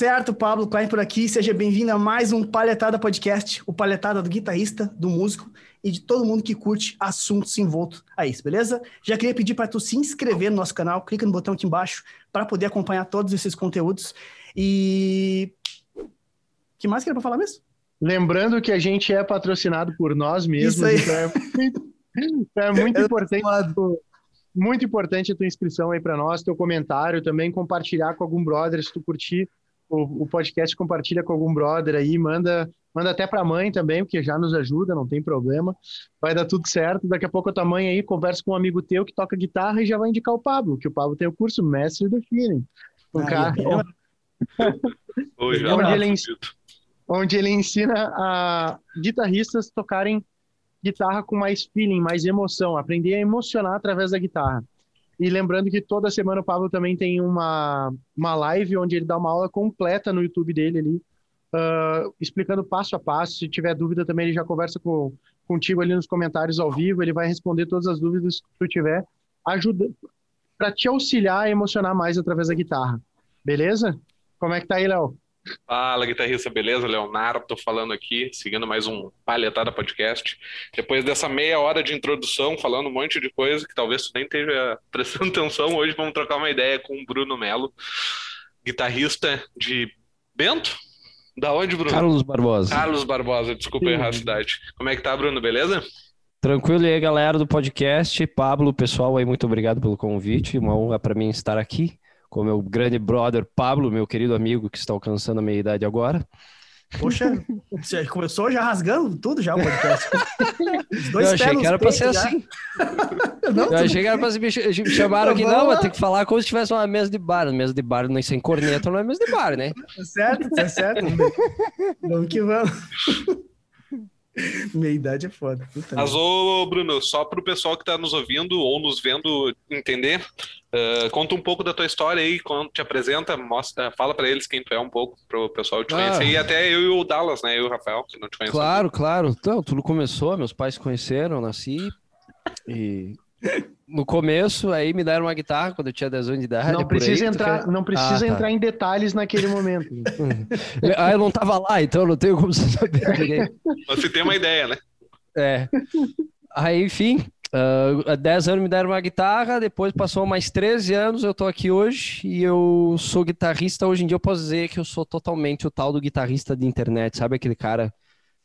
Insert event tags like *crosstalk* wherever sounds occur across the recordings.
certo? Pablo Klein por aqui. Seja bem-vindo a mais um Palhetada Podcast, o Palhetada do guitarrista, do músico e de todo mundo que curte assuntos envoltos a isso, beleza? Já queria pedir para tu se inscrever no nosso canal, clica no botão aqui embaixo para poder acompanhar todos esses conteúdos. E que mais que era para falar mesmo? Lembrando que a gente é patrocinado por nós mesmos, Isso aí. então é muito, é muito *laughs* importante muito importante a tua inscrição aí para nós, teu comentário também, compartilhar com algum brother, se tu curtir o, o podcast, compartilha com algum brother aí, manda, manda até para a mãe também, porque já nos ajuda, não tem problema, vai dar tudo certo, daqui a pouco a tua mãe aí conversa com um amigo teu que toca guitarra e já vai indicar o Pablo, que o Pablo tem o curso Mestre do Feeling, um Ah, cara, é. Hoje Onde é ele onde ele ensina a guitarristas tocarem guitarra com mais feeling, mais emoção, aprender a emocionar através da guitarra. E lembrando que toda semana o Pablo também tem uma, uma live onde ele dá uma aula completa no YouTube dele ali, ah, explicando passo a passo. Se tiver dúvida também, ele já conversa com, contigo ali nos comentários ao vivo, ele vai responder todas as dúvidas que tu tiver, ajuda para te auxiliar a emocionar mais através da guitarra. Beleza? Como é que tá aí, Léo? Fala, guitarrista, beleza? Leonardo falando aqui, seguindo mais um Palhetada Podcast. Depois dessa meia hora de introdução, falando um monte de coisa que talvez tu nem esteja prestando *laughs* atenção, hoje vamos trocar uma ideia com o Bruno Melo, guitarrista de Bento? Da onde, Bruno? Carlos Barbosa. Carlos Barbosa, desculpa errar a cidade. Como é que tá, Bruno? Beleza? Tranquilo e aí, galera do podcast. Pablo, pessoal, aí, muito obrigado pelo convite. Uma honra para mim estar aqui com meu grande brother Pablo, meu querido amigo que está alcançando a meia idade agora. Poxa, você começou já rasgando tudo já o podcast. *laughs* Os dois *laughs* Eu achei que era para ser já. assim. Não, Eu achei que era para se me ch- me chamaram aqui, Vamos não, lá. vai ter que falar como se tivesse uma mesa de bar. Mesa de bar nem sem corneta não é mesa de bar, né? Tá certo, tá certo. vamos que vamos. *laughs* *laughs* Meia idade é foda. Puta Mas, ô, Bruno, só para o pessoal que está nos ouvindo ou nos vendo entender, eh, conta um pouco da tua história aí, quando te apresenta, mostra, fala para eles quem tu é um pouco, para o pessoal te Ah. conhecer. E até eu e o Dallas, né? Eu e o Rafael, que não te conhecem. Claro, claro. Então, tudo começou, meus pais se conheceram, eu nasci e no começo aí me deram uma guitarra quando eu tinha 10 anos de idade. Não aí, precisa tu entrar, quer- não precisa Ah, tá. entrar em detalhes naquele momento. *laughs* Ah, eu não tava lá, então eu não tenho como saber você tem uma ideia, né? É. Aí, enfim, ah, há 10 anos me deram uma guitarra, depois passou mais 13 anos, eu tô aqui hoje e eu sou guitarrista. Hoje em dia eu posso dizer que eu sou totalmente o tal do guitarrista de internet, sabe aquele cara,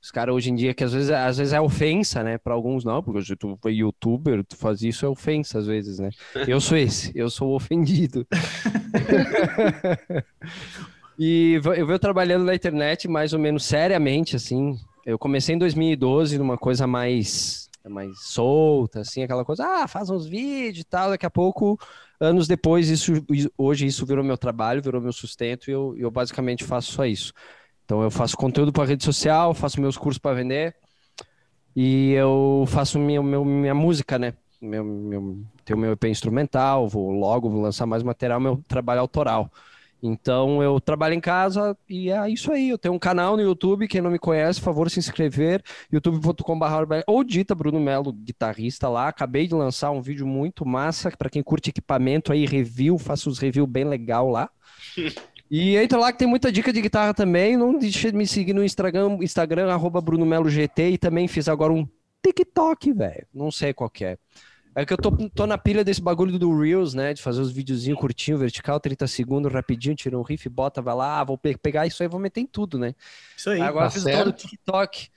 os caras hoje em dia que às vezes, às vezes é ofensa, né, para alguns não, porque se tu é youtuber, tu faz isso é ofensa às vezes, né? Eu sou esse, eu sou ofendido. *laughs* E eu venho trabalhando na internet mais ou menos seriamente, assim. Eu comecei em 2012 numa coisa mais, mais solta, assim, aquela coisa, ah, faz uns vídeos e tal. Daqui a pouco, anos depois, isso- hoje isso virou meu trabalho, virou meu sustento e eu, eu basicamente faço só isso. Então eu faço conteúdo para rede social, faço meus cursos para vender e eu faço minha, meu- minha música, né? Meu, meu, tenho meu EP instrumental, vou logo vou lançar mais material, meu trabalho autoral. Então eu trabalho em casa e é isso aí. Eu tenho um canal no YouTube, quem não me conhece, por favor, se inscrever, youtube.com.br ou dita Bruno Melo, guitarrista lá. Acabei de lançar um vídeo muito massa para quem curte equipamento aí, review, faço os reviews bem legal lá. *laughs* E entra lá que tem muita dica de guitarra também. Não deixe de me seguir no Instagram, Instagram arroba Bruno Melo GT e também fiz agora um TikTok, velho. Não sei qual que é. É que eu tô, tô na pilha desse bagulho do Reels, né? De fazer os videozinhos curtinho, vertical, 30 segundos, rapidinho, tira um riff, bota, vai lá, ah, vou pe- pegar isso aí, vou meter em tudo, né? Isso aí. Agora tá fiz certo. todo o TikTok.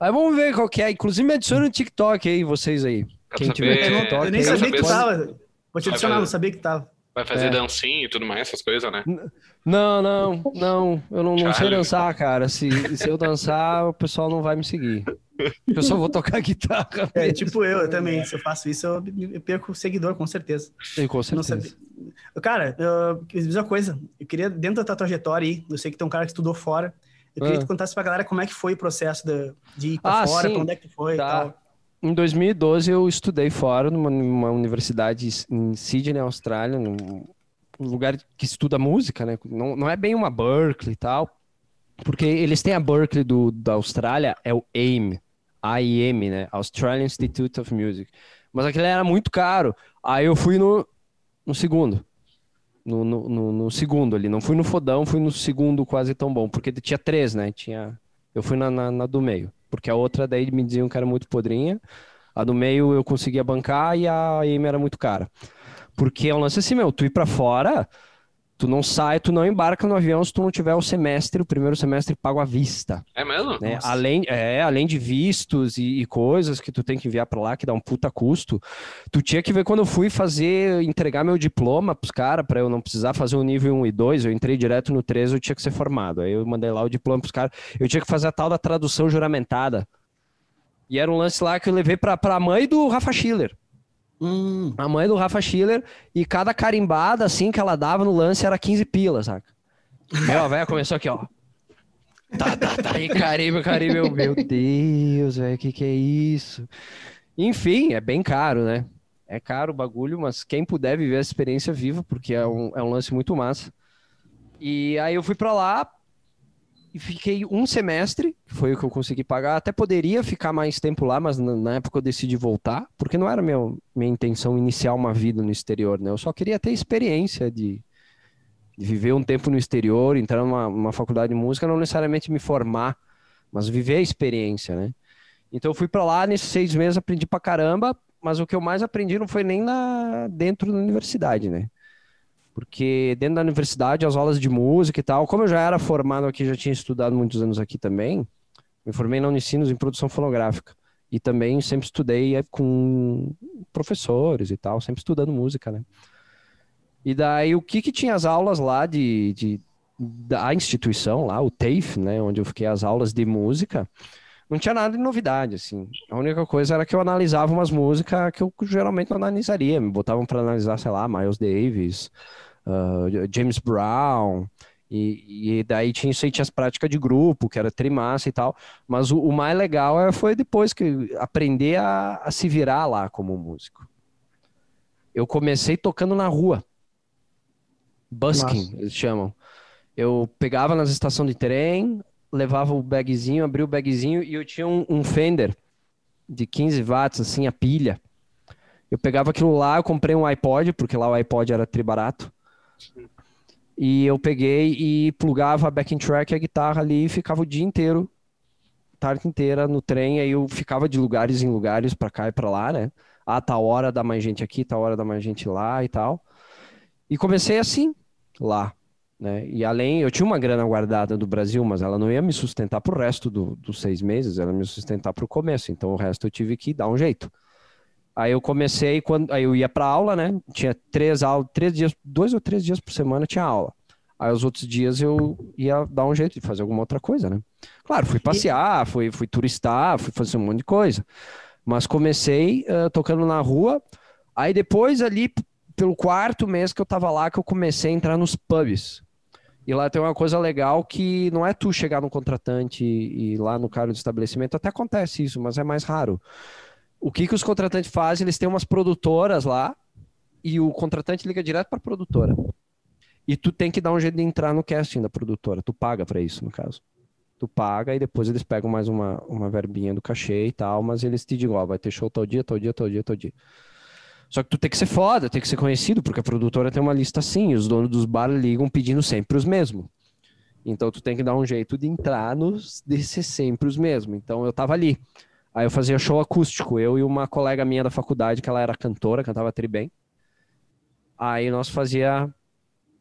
Aí vamos ver qual que é. Inclusive me adiciona no TikTok aí, vocês aí. Quero Quem saber- tiver TikTok. eu nem sabia que tava. Vou te adicionar, não sabia que tava. Vai fazer É. dancinha e tudo mais, essas coisas, né? Não, não, não. Eu não, não sei dançar, cara. Se, se eu dançar, o pessoal não vai me seguir. Eu só vou tocar *laughs* guitarra. É, mesmo. tipo eu, eu também. Se eu faço isso, eu, eu perco seguidor, com certeza. Sim, com Não certeza. Cara, eu uma coisa. Eu queria, dentro da tua trajetória aí, eu sei que tem um cara que estudou fora. Eu queria Ah. que tu contasse pra galera como é que foi o processo de, de ir pra Ah, fora, sim. pra onde é que foi e Tá. tal. Em 2012 eu estudei fora numa, numa universidade em Sydney, Austrália, num um lugar que estuda música, né? Não, não é bem uma Berkeley e tal, porque eles têm a Berkeley do, da Austrália, é o AIM, AIM, né? Australian Institute of Music. Mas aquele era muito caro. Aí eu fui no, no segundo. No, no, no, no segundo ali. Não fui no fodão, fui no segundo quase tão bom. Porque tinha três, né? Tinha... Eu fui na, na, na do meio. Porque a outra daí me diziam que era muito podrinha. A do meio eu conseguia bancar e a AM era muito cara. Porque é um lance assim, meu, tu ir pra fora, tu não sai, tu não embarca no avião se tu não tiver o semestre, o primeiro semestre pago à vista. É mesmo? né? Além, é, além de vistos e, e coisas que tu tem que enviar pra lá, que dá um puta custo, tu tinha que ver quando eu fui fazer, entregar meu diploma pros caras, pra eu não precisar fazer o nível 1 e 2, eu entrei direto no 3, eu tinha que ser formado. Aí eu mandei lá o diploma pros caras, eu tinha que fazer a tal da tradução juramentada. E era um lance lá que eu levei pra, pra mãe do Rafa Schiller. Hum, A mãe do Rafa Schiller, e cada carimbada, assim, que ela dava no lance era 15 pilas, saca? Meu, a velha começou aqui, ó. Tá, tá, tá, e carimbo. Eu, meu Deus, velho, que que é isso? Enfim, é bem caro, né? É caro o bagulho, mas quem puder viver essa experiência, viva, porque é um, é um lance muito massa. E aí eu fui pra lá e fiquei um semestre, foi o que eu consegui pagar. Até poderia ficar mais tempo lá, mas na, época eu decidi voltar, porque não era meu, minha intenção iniciar uma vida no exterior, né? Eu só queria ter experiência de, de viver um tempo no exterior, entrar numa, numa faculdade de música, não necessariamente me formar, mas viver a experiência, né? Então eu fui pra lá, nesses seis meses aprendi pra caramba, mas o que eu mais aprendi não foi nem na, dentro da universidade, né? Porque dentro da universidade, as aulas de música e tal, como eu já era formado aqui, já tinha estudado muitos anos aqui também, me formei na Unicinos em produção fonográfica. E também sempre estudei eh, com professores e tal, sempre estudando música, né? E daí, o que que tinha as aulas lá de, de da instituição lá, o TAFE, né, onde eu fiquei as aulas de música, não tinha nada de novidade, assim. A única coisa era que eu analisava umas músicas que eu geralmente não analisaria. Me botavam para analisar, sei lá, Miles Davis, uh, James Brown, e, e daí tinha isso aí, tinha as práticas de grupo, que era trimassa e tal. Mas o, o mais legal é- foi depois que aprender a, a se virar lá como músico. Eu comecei tocando na rua. Busking, Massa. eles chamam. Eu pegava nas estações de trem, levava o bagzinho, abria o bagzinho e eu tinha um, um Fender de 15 watts, assim, a pilha. Eu pegava aquilo lá, eu comprei um iPod, porque lá o iPod era tribarato. E eu peguei e plugava a backing track a guitarra ali e ficava o dia inteiro, tarde inteira no trem. Aí eu ficava de lugares em lugares pra cá e pra lá, né? Ah, tal hora dá mais gente aqui, tal hora dá mais gente lá e tal. E comecei assim, lá, né? E além, eu tinha uma grana guardada do Brasil, mas ela não ia me sustentar pro resto do- dos seis meses, ela me sustentar pro começo. Então o resto eu tive que dar um jeito. Aí eu comecei quando, aí eu ia pra aula, né? Tinha três aulas, três dias, dois ou três dias por semana tinha aula. Aí os outros dias eu ia dar um jeito de fazer alguma outra coisa, né? Claro, fui passear, fui, fui turistar, fui fazer um monte de coisa. Mas comecei eh, tocando na rua. Aí depois ali, pelo quarto mês que eu tava lá, que eu comecei a entrar nos pubs. E lá tem uma coisa legal que não é tu chegar no contratante e, e lá no cara do estabelecimento, até acontece isso, mas é mais raro. O que que os contratantes fazem? Eles têm umas produtoras lá e o contratante liga direto para a produtora. E tu tem que dar um jeito de entrar no casting da produtora. Tu paga para isso, no caso. Tu paga e depois eles pegam mais uma, uma verbinha do cachê e tal, mas eles te digam, ó, vai ter show tal dia, tal dia, tal dia, tal dia. Só que tu tem que ser foda, tem que ser conhecido, porque a produtora tem uma lista assim, e os donos dos bar ligam pedindo sempre os mesmos. Então tu tem que dar um jeito de entrar nos, de ser sempre os mesmos. Então eu tava ali. Aí eu fazia show acústico, eu e uma colega minha da faculdade, que ela era cantora, cantava tri bem. Aí nós fazia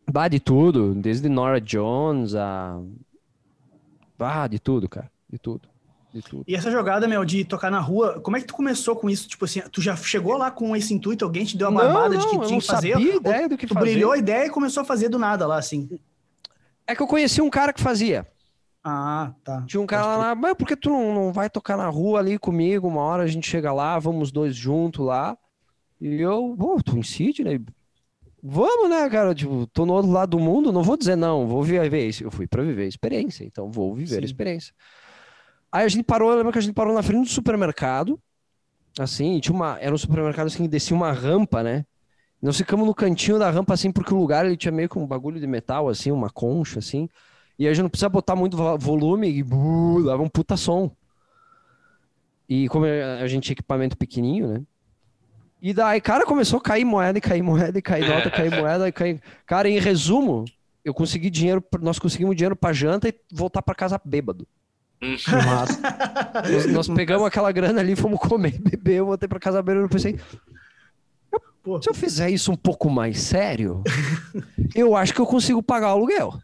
bah, de tudo, desde Nora Jones a. Ah, de tudo, cara. De tudo. De tudo. E essa jogada, meu, de tocar na rua, como é que tu começou com isso? Tipo assim, tu já chegou lá com esse intuito, alguém te deu uma barbada de que tinha não que fazer? sabia ou ideia do que tu fazer. brilhou a ideia e começou a fazer do nada lá, assim? É que eu conheci um cara que fazia. Ah, tá. Tinha um cara lá, mas por que tu não, não vai tocar na rua ali comigo? Uma hora a gente chega lá, vamos dois juntos lá. E eu, pô, tu em Sydney? Vamos, né, cara? Tipo, tô no outro lado do mundo, não vou dizer não, vou viver isso. Eu fui pra viver a experiência, então vou viver Sim. a experiência. Aí a gente parou, eu lembro que a gente parou na frente do supermercado, assim, tinha uma, era um supermercado assim, que descia uma rampa, né? Nós ficamos no cantinho da rampa, assim, porque o lugar ele tinha meio que um bagulho de metal, assim, uma concha, assim. E a gente não precisa botar muito vo- volume e buh, dava um puta som. E como a gente tinha equipamento pequenininho, né? E daí, cara, começou a cair moeda, e cair moeda, e cair nota, cair moeda, e cair. *laughs* Cara, em resumo, eu consegui dinheiro, nós conseguimos dinheiro pra janta e voltar pra casa bêbado. Hum. Mas nós, nós pegamos aquela grana ali, fomos comer, beber, eu voltei pra casa bêbado e pensei, se eu fizer isso um pouco mais sério, eu acho que eu consigo pagar o aluguel.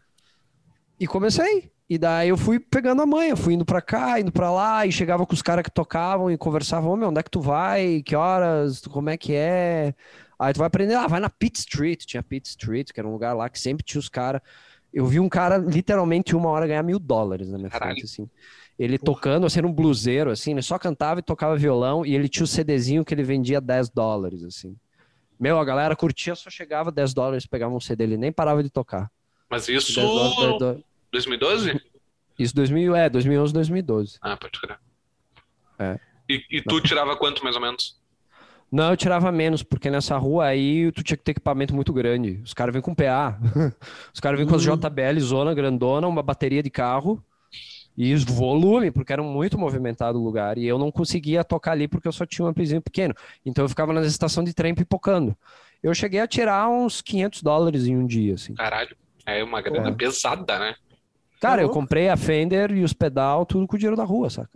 E comecei. E daí eu fui pegando a manha, fui indo pra cá, indo pra lá, e chegava com os caras que tocavam e conversavam, ô meu, onde é que tu vai? Que horas? Como é que é? Aí tu vai aprender, ah, vai na Pitt Street, tinha Pitt Street, que era um lugar lá que sempre tinha os caras. Eu vi um cara literalmente uma hora ganhar mil dólares na minha Caralho. frente, assim. Ele tocando, assim, era um bluseiro, assim, ele só cantava e tocava violão, e ele tinha o CDzinho que ele vendia 10 dólares, assim. Meu, a galera curtia, só chegava 10 dólares, pegava um CD, ele nem parava de tocar. Mas isso 10 dólares, 10 dólares. 2012? Isso 2000, é, 2011, 2012. Ah, pode crer. É. E, e tu tirava quanto, mais ou menos? Não, eu tirava menos, porque nessa rua aí tu tinha que ter equipamento muito grande. Os caras vêm com PA. *laughs* Os caras vêm com as JBL zona grandona, uma bateria de carro e volume, porque era muito movimentado o lugar. E eu não conseguia tocar ali porque eu só tinha um amplizinho pequeno. Então eu ficava na estação de trem pipocando. Eu cheguei a tirar uns 500 dólares em um dia, assim. Caralho. É uma grana É. pesada, né? Cara, eu louco. comprei a Fender e os pedal, tudo com o dinheiro da rua, saca?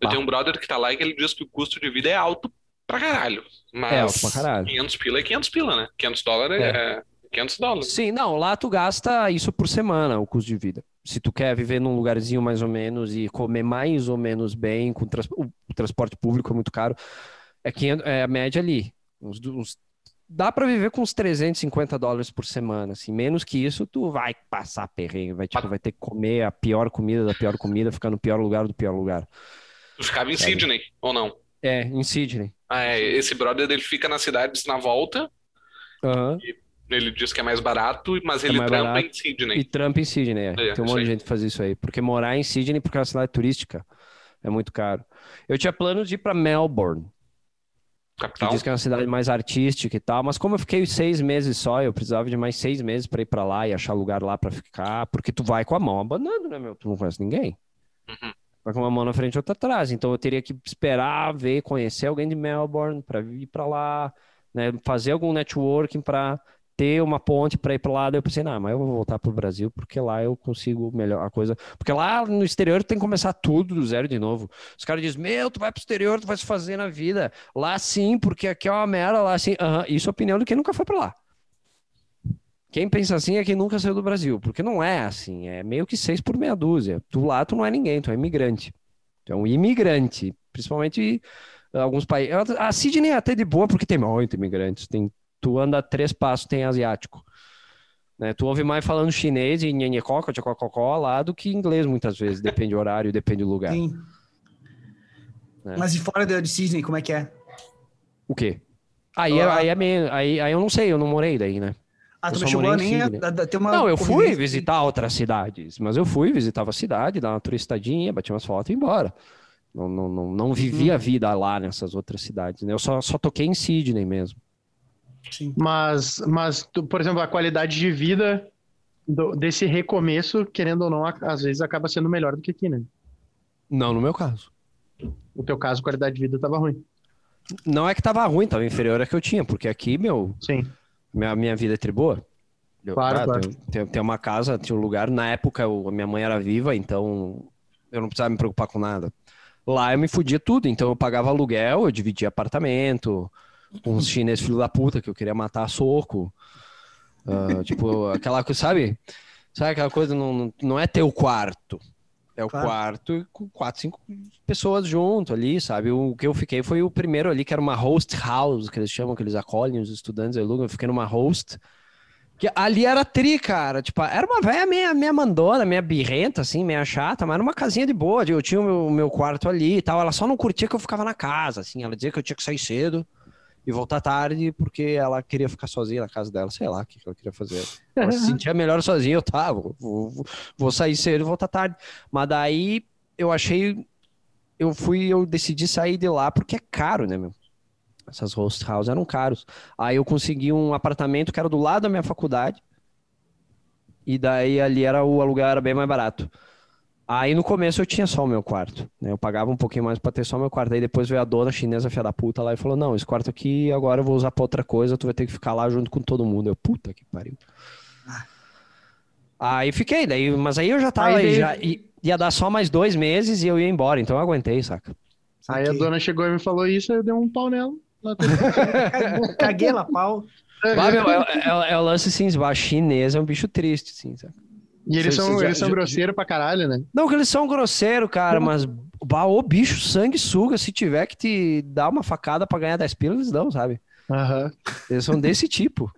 Eu Bah. tenho um brother que tá lá e ele diz que o custo de vida é alto pra caralho. Mas É, alto pra caralho. 500 pila é 500 pila, né? 500 dólares é, 500 dólares. Sim, não, lá tu gasta isso por semana, o custo de vida. Se tu quer viver num lugarzinho mais ou menos e comer mais ou menos bem, com trans- o transporte público é muito caro, é, 500, é a média ali. Uns- dá pra viver com uns 350 dólares por semana, assim. Menos que isso, tu vai passar perrengue, vai, tipo, vai ter que comer a pior comida da pior comida, ficar no pior lugar do pior lugar. Tu ficava em Sabe. Sydney, ou não? É, em Sydney. Ah, é, esse brother ele fica nas cidades na volta, Aham. ele diz que é mais barato, mas ele mais trampa barato. em Sydney. E Trump em Sydney, é. É, Tem um monte de gente que faz isso aí. Porque morar em Sydney, porque é uma cidade turística, é muito caro. Eu tinha planos de ir para Melbourne, Capital. diz que é uma cidade mais artística e tal, mas como eu fiquei seis meses só, eu precisava de mais seis meses para ir para lá e achar lugar lá para ficar, porque tu vai com a mão abanando, né, meu? Tu não conhece ninguém. Uhum. Vai com uma mão na frente e outra atrás. Então eu teria que esperar, ver, conhecer alguém de Melbourne para ir para lá, né? Fazer algum networking para ter uma ponte para ir para lá. Eu pensei, não, mas eu vou voltar pro Brasil porque lá eu consigo melhor a coisa. Porque lá no exterior tem que começar tudo do zero de novo. Os caras dizem, meu, tu vai pro exterior, tu vai se fazer na vida. Lá sim, porque aqui é uma merda, lá sim. Aham, Isso é a opinião de quem nunca foi para lá. Quem pensa assim é quem nunca saiu do Brasil, porque não é assim, é meio que seis por meia dúzia. Tu lá, tu não é ninguém, tu é imigrante. Tu é um imigrante, principalmente eh, alguns países. A Sydney é até de boa porque tem muito imigrantes. Tem, tu anda três passos, tem asiático. Né? Tu ouve mais falando chinês e nhenhecoca, tchocococó lá do que inglês muitas vezes, depende do horário, depende do lugar. Sim. É. Mas e fora de Sydney, como é que é? O quê? Aí, é- Ah. aí, é meio, aí, aí eu não sei, eu não morei daí, né? Ah, tu não chegou nem a, Sydney. a- a ter uma Não, eu fui visitar outras cidades, mas eu fui, visitava a cidade, dar uma turistadinha, bati umas fotos e ia embora. Não, não, não, não vivi a vida lá nessas outras cidades, né? Eu só, só toquei em Sydney mesmo. Sim. Mas, mas tu, por exemplo, a qualidade de vida do- desse recomeço, querendo ou não, a- às vezes acaba sendo melhor do que aqui, né? Não no meu caso. No teu caso, a qualidade de vida estava ruim. Não é que tava ruim, tava inferior a que eu tinha, porque aqui, meu, Sim. minha, minha vida é tri boa. Eu- Claro, ah, claro. Tem, tem- tem uma casa, tinha um lugar. Na época, eu- a minha mãe era viva, então eu não precisava me preocupar com nada. Lá eu me fudia tudo, então eu pagava aluguel, eu dividia apartamento com uns chineses filho da puta que eu queria matar a soco. Ah, tipo, aquela coisa, sabe? Sabe aquela coisa, não, não- é teu quarto. É o Claro. quarto com quatro, cinco pessoas junto ali, sabe? O que eu fiquei foi o primeiro ali, que era uma host house, que eles chamam, que eles acolhem os estudantes, alugam. Eu fiquei numa host. Que ali era tri, cara. Tipo, era uma velha meia, meia mandona, meia birrenta, assim, meia chata, mas era uma casinha de boa. Eu tinha o meu, o meu quarto ali e tal. Ela só não curtia que eu ficava na casa, assim. Ela dizia que eu tinha que sair cedo e voltar tarde porque ela queria ficar sozinha na casa dela. Sei lá o que ela queria fazer. Ela se *laughs* sentia melhor sozinha. Eu, tá, vou, vou, vou sair cedo e voltar tarde. Mas daí eu achei. Eu fui, eu decidi sair de lá porque é caro, né, meu? Essas host houses eram caros. Aí eu consegui um apartamento que era do lado da minha faculdade. E daí ali era o aluguel era bem mais barato. Aí no começo eu tinha só o meu quarto, né? Eu pagava um pouquinho mais pra ter só o meu quarto. Aí depois veio a dona chinesa, filha da puta, lá e falou: Não, esse quarto aqui agora eu vou usar pra outra coisa, tu vai ter que ficar lá junto com todo mundo. Eu, puta que pariu. Aí fiquei, daí, mas aí eu já tava Aí aí, já, ia dar só mais dois meses e eu ia embora, então eu aguentei, saca? Aí a Saquei. dona chegou e me falou isso, aí eu dei um pau nela. *laughs* Caguei lá, pau. Meu, é, é- é o lance a chinesa é um bicho triste, assim, saca? E eles Cê- são, já- eles são já- grosseiros pra caralho, né? Não, que eles são grosseiros, cara, mas bah, ô bicho, sangue suga, se tiver que te dar uma facada pra ganhar 10 pilas, eles dão, sabe? Aham. Eles são desse tipo.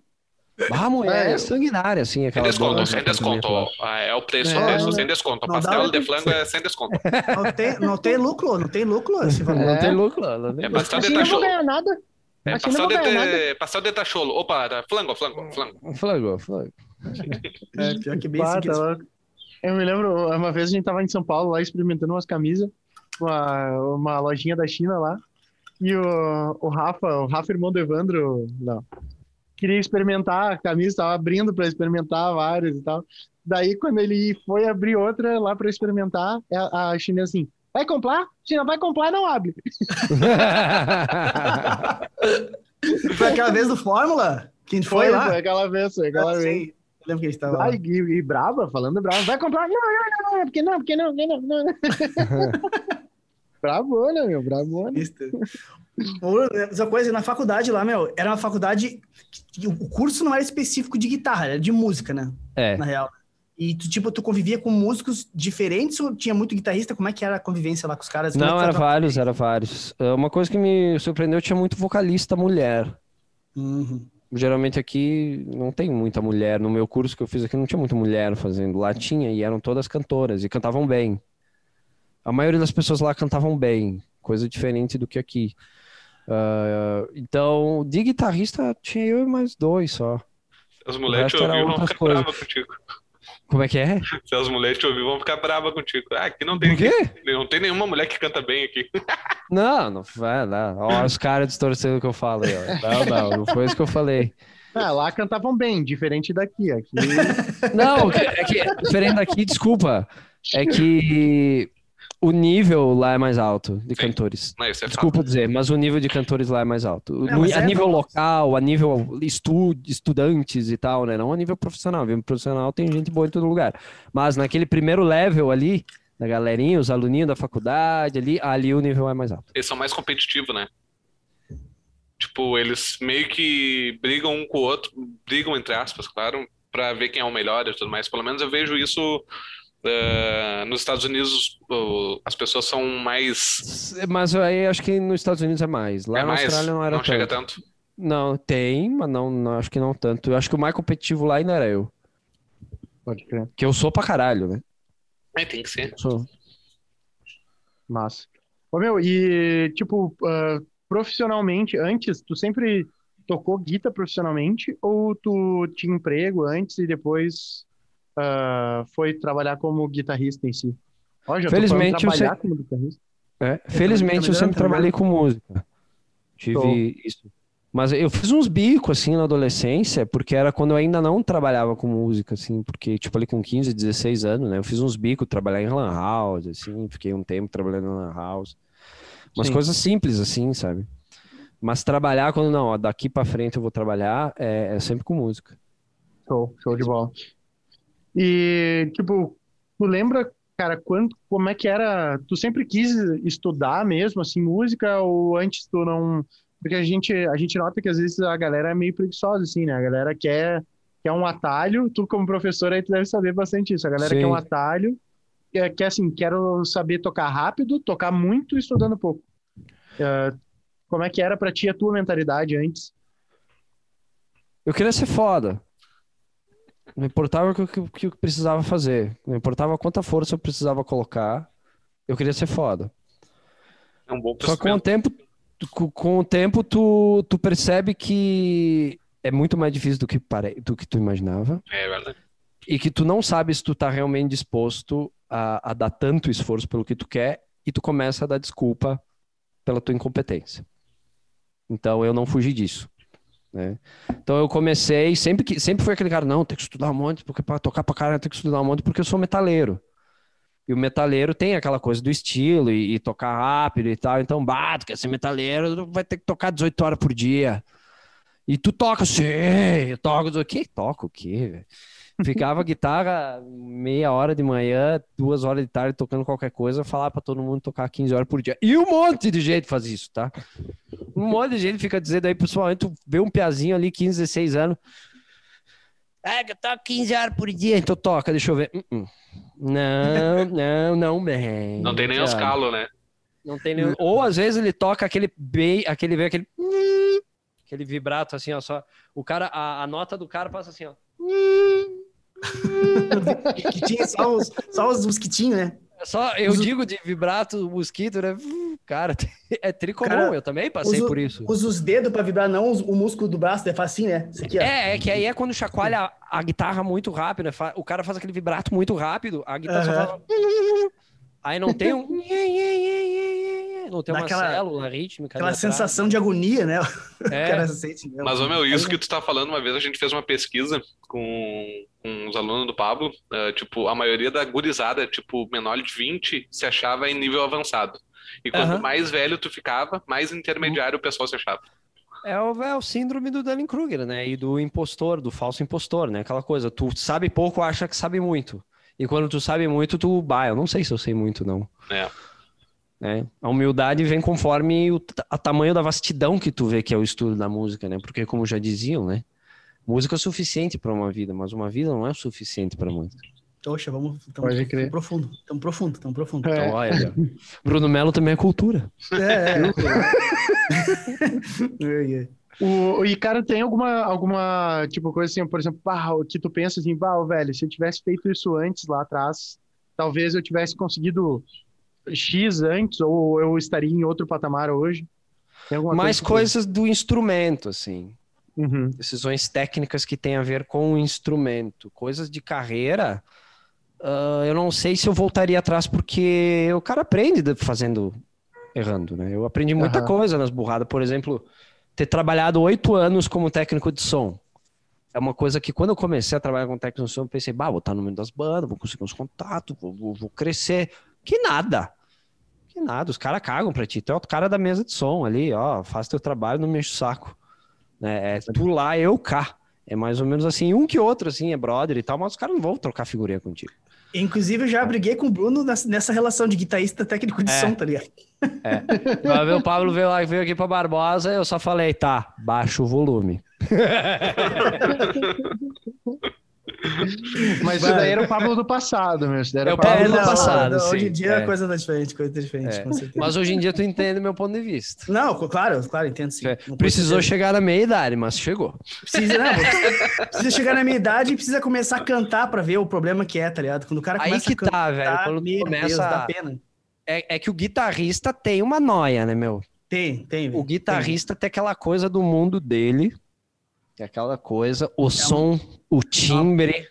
Ah, a mulher É, é sanguinária, assim, Sem desconto, sem desconto. Ah, É o preço, É, o preço não- sem desconto. O não pastel de flango é sem desconto. *laughs* Não tem, não tem lucro, não tem lucro esse valor. Não É. tem lucro, não tem É lucro. pastel de não vou tacholo. ganhar nada. É não pastel de, pastel de tacholo. Opa, flango, flango, flango. Flagou, flagou. *laughs* É, pior que bem Pá, seguido. tá louco. Eu me lembro, uma vez a gente tava em São Paulo lá experimentando umas camisas, uma, uma lojinha da China lá, e o, o Rafa, o Rafa, irmão do Evandro, não, queria experimentar a camisa, tava abrindo pra experimentar várias e tal. Daí, quando ele foi abrir outra lá pra experimentar, a, a chinesa assim, vai comprar? Se não vai comprar, não abre. *laughs* Foi aquela vez do Fórmula? Que a gente foi, lá? foi aquela vez, foi aquela Ah, vez. sei. Lembro que a gente tava. Ai, e, e brava, falando brava, vai comprar? Não, não, não, não, porque não, porque não, porque não, não. *laughs* Bravona, meu, bravona. Ou, Essa coisa, na faculdade lá, meu, era uma faculdade. que O curso não era específico de guitarra, era de música, né? É. Na real. E tu, tipo, tu convivia com músicos diferentes ou tinha muito guitarrista? Como é que era a convivência lá com os caras? Como é Não, era vários, era vários. É, Uma coisa que me surpreendeu, tinha muito vocalista mulher. Uhum. Geralmente aqui não tem muita mulher. No meu curso que eu fiz aqui não tinha muita mulher fazendo. Lá tinha e eram todas cantoras e cantavam bem. A maioria das pessoas lá cantavam bem, coisa diferente do que aqui. Ah, então, de guitarrista tinha eu e mais dois só. As mulheres te ficar coisas. contigo. Como é que é? Se as mulheres te ouvir, vão ficar bravas contigo. Ah, aqui não tem, Por quê? não tem nenhuma mulher que canta bem aqui. *laughs* Não, não vai lá. Ó, os caras distorcendo o que eu falo aí. Não, não, não foi isso que eu falei. Ah, lá cantavam bem, diferente daqui. Aqui, Não, é que diferente daqui, desculpa. É que o nível lá é mais alto de Sim. cantores. Não, isso é fato. Desculpa dizer, mas o nível de cantores lá é mais alto. Não, a é- nível local, a nível estu, estudantes e tal, né? Não a nível profissional. A nível profissional tem gente boa em todo lugar. Mas naquele primeiro level ali, da galerinha, os aluninhos da faculdade ali, ali o nível é mais alto. Eles são mais competitivos, né? Tipo, eles meio que brigam um com o outro, brigam entre aspas, claro, pra ver quem é o melhor e tudo mais. Pelo menos eu vejo isso eh, nos Estados Unidos, o- as pessoas são mais. Mas aí acho que nos Estados Unidos é mais. Lá é na mais Austrália não era não chega tanto. tanto. Não, tem, mas não, não, acho que não tanto. Eu acho que o mais competitivo lá ainda era eu. pode crer. Que eu sou pra caralho, né? É, tem que ser. Sou. Massa. Ô, meu, e, tipo, ah, profissionalmente, antes, tu sempre tocou guitarra profissionalmente ou tu tinha emprego antes e depois ah, foi trabalhar como guitarrista em si? Ó, já tô Felizmente, eu trabalhar como guitarrista. É, felizmente eu sempre tá trabalhei com música. Tive Show. isso. Mas eu fiz uns bicos assim na adolescência, porque era quando eu ainda não trabalhava com música, assim, porque, tipo, ali com 15, 16 anos, né? Eu fiz uns bicos, trabalhar em Lan House, assim, fiquei um tempo trabalhando em Lan House. Umas Sim. coisas simples, assim, sabe? Mas trabalhar quando não, ó, daqui pra frente eu vou trabalhar, é, é sempre com música. Show, show de bola. E, tipo, tu lembra, cara, quando, como é que era? Tu sempre quis estudar mesmo, assim, música, ou antes tu não. Porque a gente, a gente nota que às vezes a galera é meio preguiçosa, assim, né? A galera quer, quer um atalho, tu como professor aí tu deve saber bastante isso. A galera Sim. quer um atalho, quer, quer assim, quero saber tocar rápido, tocar muito e estudando pouco. Eh, como é que era pra ti a tua mentalidade antes? Eu queria ser foda. Não importava o que, que eu precisava fazer. Não importava quanta força eu precisava colocar. Eu queria ser foda. É um bom Só que com o tempo, com o tempo tu, tu percebe que é muito mais difícil do que, pare... do que tu imaginava. É verdade. E que tu não sabe se tu tá realmente disposto a, a dar tanto esforço pelo que tu quer. E tu começa a dar desculpa pela tua incompetência. Então eu não fugi disso. Né? Então eu comecei, sempre que sempre foi aquele cara, não, tem que estudar um monte, porque para tocar pra caralho tem que estudar um monte, porque eu sou metaleiro. E o metaleiro tem aquela coisa do estilo e, e tocar rápido e tal. Então, bato, quer ser metaleiro, vai ter que tocar 18 horas por dia. E tu toca, sim, eu toco, o quê? Toca o quê? Ficava guitarra meia hora de manhã, duas horas de tarde tocando qualquer coisa, falar para todo mundo tocar 15 horas por dia. E um monte de gente faz isso, tá? Um monte de gente fica dizendo aí, pessoal, tu vê um piazinho ali, 15, 16 anos. É, que eu toco 15 horas por dia, então toca, deixa eu ver. Uh -uh. Não, *laughs* não, não, bem. Não tem nem os calos, né? Não tem nem... Ou às vezes ele toca aquele bem, aquele vem aquele aquele vibrato assim, ó, só o cara a, a nota do cara passa assim, ó. *laughs* que tinha só os, só os mosquitinhos, né? Só, eu digo de vibrato, mosquito, né? Cara, *laughs* é tricomum, cara, eu também passei usa, por isso. Usa os dedos pra vibrar, não o músculo do braço, é assim, né? Aqui, é, é que aí é quando chacoalha a, a, guitarra muito rápido, né? O cara faz aquele vibrato muito rápido, a guitarra uhum. só faz... *laughs* Aí não tem um... *laughs* Não tem uma aquela, célula rítmica. Aquela sensação de agonia, né? *laughs* É. sente, Mas, ô, meu, isso que tu tá falando, uma vez a gente fez uma pesquisa com, com os alunos do Pablo, uh, tipo, a maioria da gurizada, tipo, menor de 20, se achava em nível avançado. E quanto uhum. mais velho tu ficava, mais intermediário o pessoal se achava. É o, é o síndrome do Dunning-Kruger, né? E do impostor, do falso impostor, né? Aquela coisa, tu sabe pouco, acha que sabe muito. E quando tu sabe muito, tu, bah, eu não sei se eu sei muito, não. É. Né? A humildade vem conforme o a tamanho da vastidão que tu vê que é o estudo da música, né? Porque como já diziam, né? Música é suficiente para uma vida, mas uma vida não é suficiente para música. Poxa, vamos. Tamo, Pode crer. Tão profundo, tão profundo, tão profundo. É. Então, olha, Bruno Melo também é cultura. É, *laughs* *laughs* é. é. O, e, cara, tem alguma, alguma, tipo, coisa assim, por exemplo, bah, que tu pensa assim, bah, velho, se eu tivesse feito isso antes, lá atrás, talvez eu tivesse conseguido X antes, ou eu estaria em outro patamar hoje? Mais coisa coisas do instrumento, assim. Uhum. Decisões técnicas que têm a ver com o instrumento. Coisas de carreira, uh, eu não sei se eu voltaria atrás, porque o cara aprende fazendo, errando, né? Eu aprendi muita uhum. coisa nas burradas. Por exemplo, ter trabalhado oito anos como técnico de som. É uma coisa que quando eu comecei a trabalhar com técnico de som, eu pensei, bah, vou estar no meio das bandas, vou conseguir uns contatos, vou, vou, vou crescer. Que nada. Que nada, os caras cagam pra ti. Tu é o cara da mesa de som ali, ó, faz teu trabalho, não me enche o saco. É, é tu lá, eu cá. É mais ou menos assim, um que outro, assim, é brother e tal, mas os caras não vão trocar figurinha contigo. Inclusive, eu já briguei com o Bruno nessa relação de guitarrista técnico de é. som, tá ligado? É. Vai ver o Pablo veio, lá, veio aqui pra Barbosa, eu só falei, tá, baixa o volume. *laughs* *laughs* Mas isso daí era o Pablo do passado, meu. Isso era é o Pablo do passado. Hoje em dia é. a coisa tá diferente, coisa tá diferente, é. Mas hoje em dia tu entende meu ponto de vista. Não, claro, claro, entendo sim. É. Precisou chegar na meia idade, mas chegou. Precisa, não, precisa chegar na meia idade e precisa começar a cantar pra ver o problema que é, tá ligado? Quando o cara começa Aí que tá, velho. Quando começa... Deus, dá pena. É, é que o guitarrista tem uma noia, né, meu? Tem, tem. O guitarrista tem. tem aquela coisa do mundo dele é aquela coisa, o é som, um... o timbre.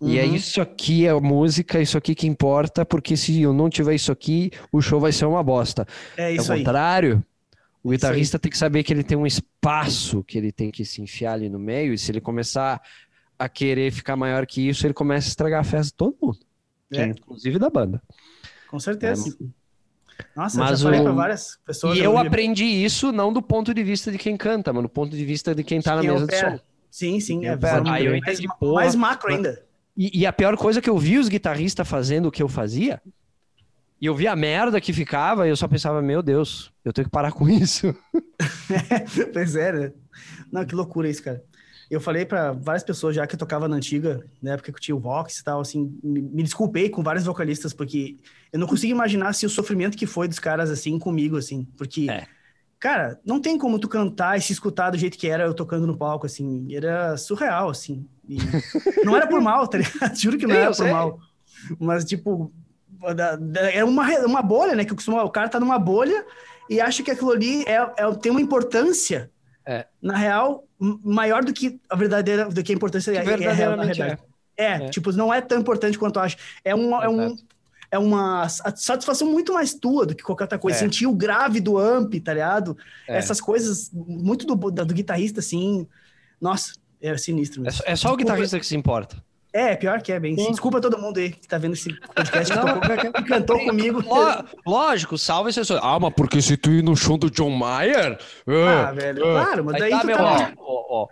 Uhum. E é uhum. isso aqui, é a música, isso aqui que importa, porque se eu não tiver isso aqui, o show vai ser uma bosta. É isso Ao contrário, aí. o guitarrista tem que saber que ele tem um espaço que ele tem que se enfiar ali no meio, e se ele começar a querer ficar maior que isso, ele começa a estragar a festa de todo mundo. É. Inclusive da banda. Com certeza. É, nossa, mas eu falei o... várias pessoas. E eu aprendi isso não do ponto de vista de quem canta, mas do ponto de vista de quem tá na mesa de som. Sim, sim. É, Aí eu entendi, mais, porra, mais macro ainda. E, e, a pior coisa é que eu vi os guitarristas fazendo o que eu fazia, e eu vi a merda que ficava, e eu só pensava, meu Deus, eu tenho que parar com isso. *laughs* pois é, né? Não, que loucura isso, cara eu falei para várias pessoas já que eu tocava na antiga, na época que eu tinha o Vox e tal, assim, me, me, desculpei com vários vocalistas, porque eu não consigo imaginar se o sofrimento que foi dos caras, assim, comigo, assim, porque, é. cara, não tem como tu cantar e se escutar do jeito que era eu tocando no palco, assim, era surreal, assim, *laughs* não era por mal, tá ligado? *laughs* Juro que não era por mal, mas, tipo, é uma, uma bolha, né, que costuma, o cara tá numa bolha e acha que aquilo ali é, é tem uma importância, é. na real, maior do que a verdadeira, do que a importância que é, verdadeiramente é, é. É, tipo, não é tão importante quanto eu acho. É, uma, é, um, é uma satisfação muito mais tua do que qualquer outra coisa. É. Sentir o grave do amp, tá ligado? É. Essas coisas, muito do, do, do, guitarrista, assim. Nossa, é sinistro mesmo. É, é só o guitarrista que se importa. É, pior que é bem. Sim. Desculpa todo mundo aí que tá vendo esse podcast que Não, tocou, que cantou comigo. Ló- Lógico, salve esse Ah, mas porque se tu ir no show do John Mayer. Ah, velho, claro, mas Aí daí tá, tu meu, tá... ó, ó, ó.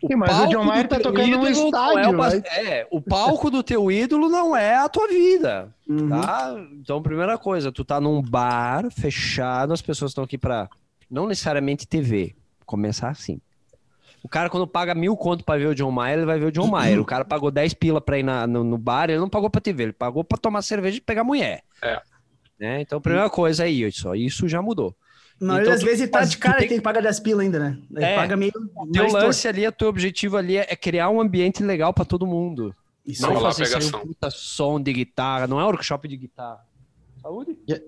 Sim, mas o palco John Mayer do tá teu tocando num ídolo não é, o estádio, pas- né? é, o palco do teu ídolo não é a tua vida, Uhum. tá? Então, primeira coisa, tu tá num bar fechado, as pessoas estão aqui pra, não necessariamente TV, começar assim. O cara, quando paga mil conto pra ver o John Mayer, ele vai ver o John *clears throat* Mayer. O cara pagou 10 pila pra ir na- no, no bar, ele não pagou pra TV, ele pagou pra tomar cerveja e pegar mulher. É. Né? Então, primeira coisa é isso, isso já mudou. Na maioria Então, das vezes ele tá de cara tem- e tem que pagar 10 pila ainda, né? Ele É. paga meio. Teu lance ali, o teu objetivo ali é é criar um ambiente legal pra todo mundo. Isso Não aí. fazer sair um puta som de guitarra. Não é workshop de guitarra. Saúde? Yeah.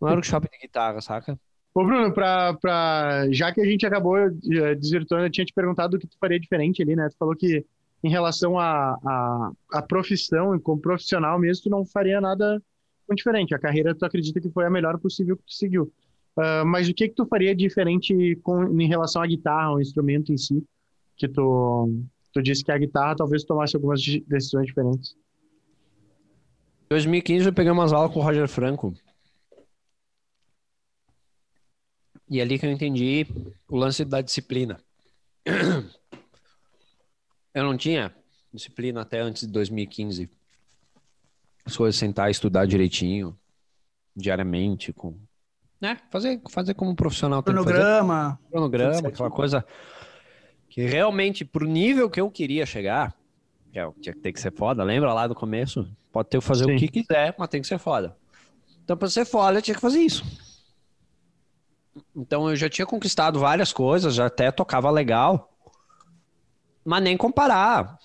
Não é workshop de guitarra, saca? Ô, Bruno, pra, pra... já que a gente acabou eh, desvirtuando, eu tinha te perguntado o que tu faria diferente ali, né? Tu falou que em relação à a, a, profissão, e como profissional mesmo, tu não faria nada muito diferente. A carreira, tu acredita que foi a melhor possível que tu seguiu. Ah, mas o que que tu faria diferente com, em relação à guitarra, ao instrumento em si? Que tu, tu disse que a guitarra talvez tomasse algumas de- decisões diferentes. Em 2015 eu peguei umas aulas com o Roger Franco. E é ali que eu entendi o lance da disciplina. *clears throat* Eu não tinha disciplina até antes de 2015. As coisas sentar e estudar direitinho, diariamente, com né? Fazer, fazer como um profissional que fazer. Cronograma. cronograma, aquela coisa que realmente, pro nível que eu queria chegar, que é, tinha que ter que ser foda, lembra lá do começo? Pode ter que fazer Sim. o que quiser, mas tem que ser foda. Então, pra ser foda, eu tinha que fazer isso. Então, eu já tinha conquistado várias coisas, já até tocava legal, mas nem comparar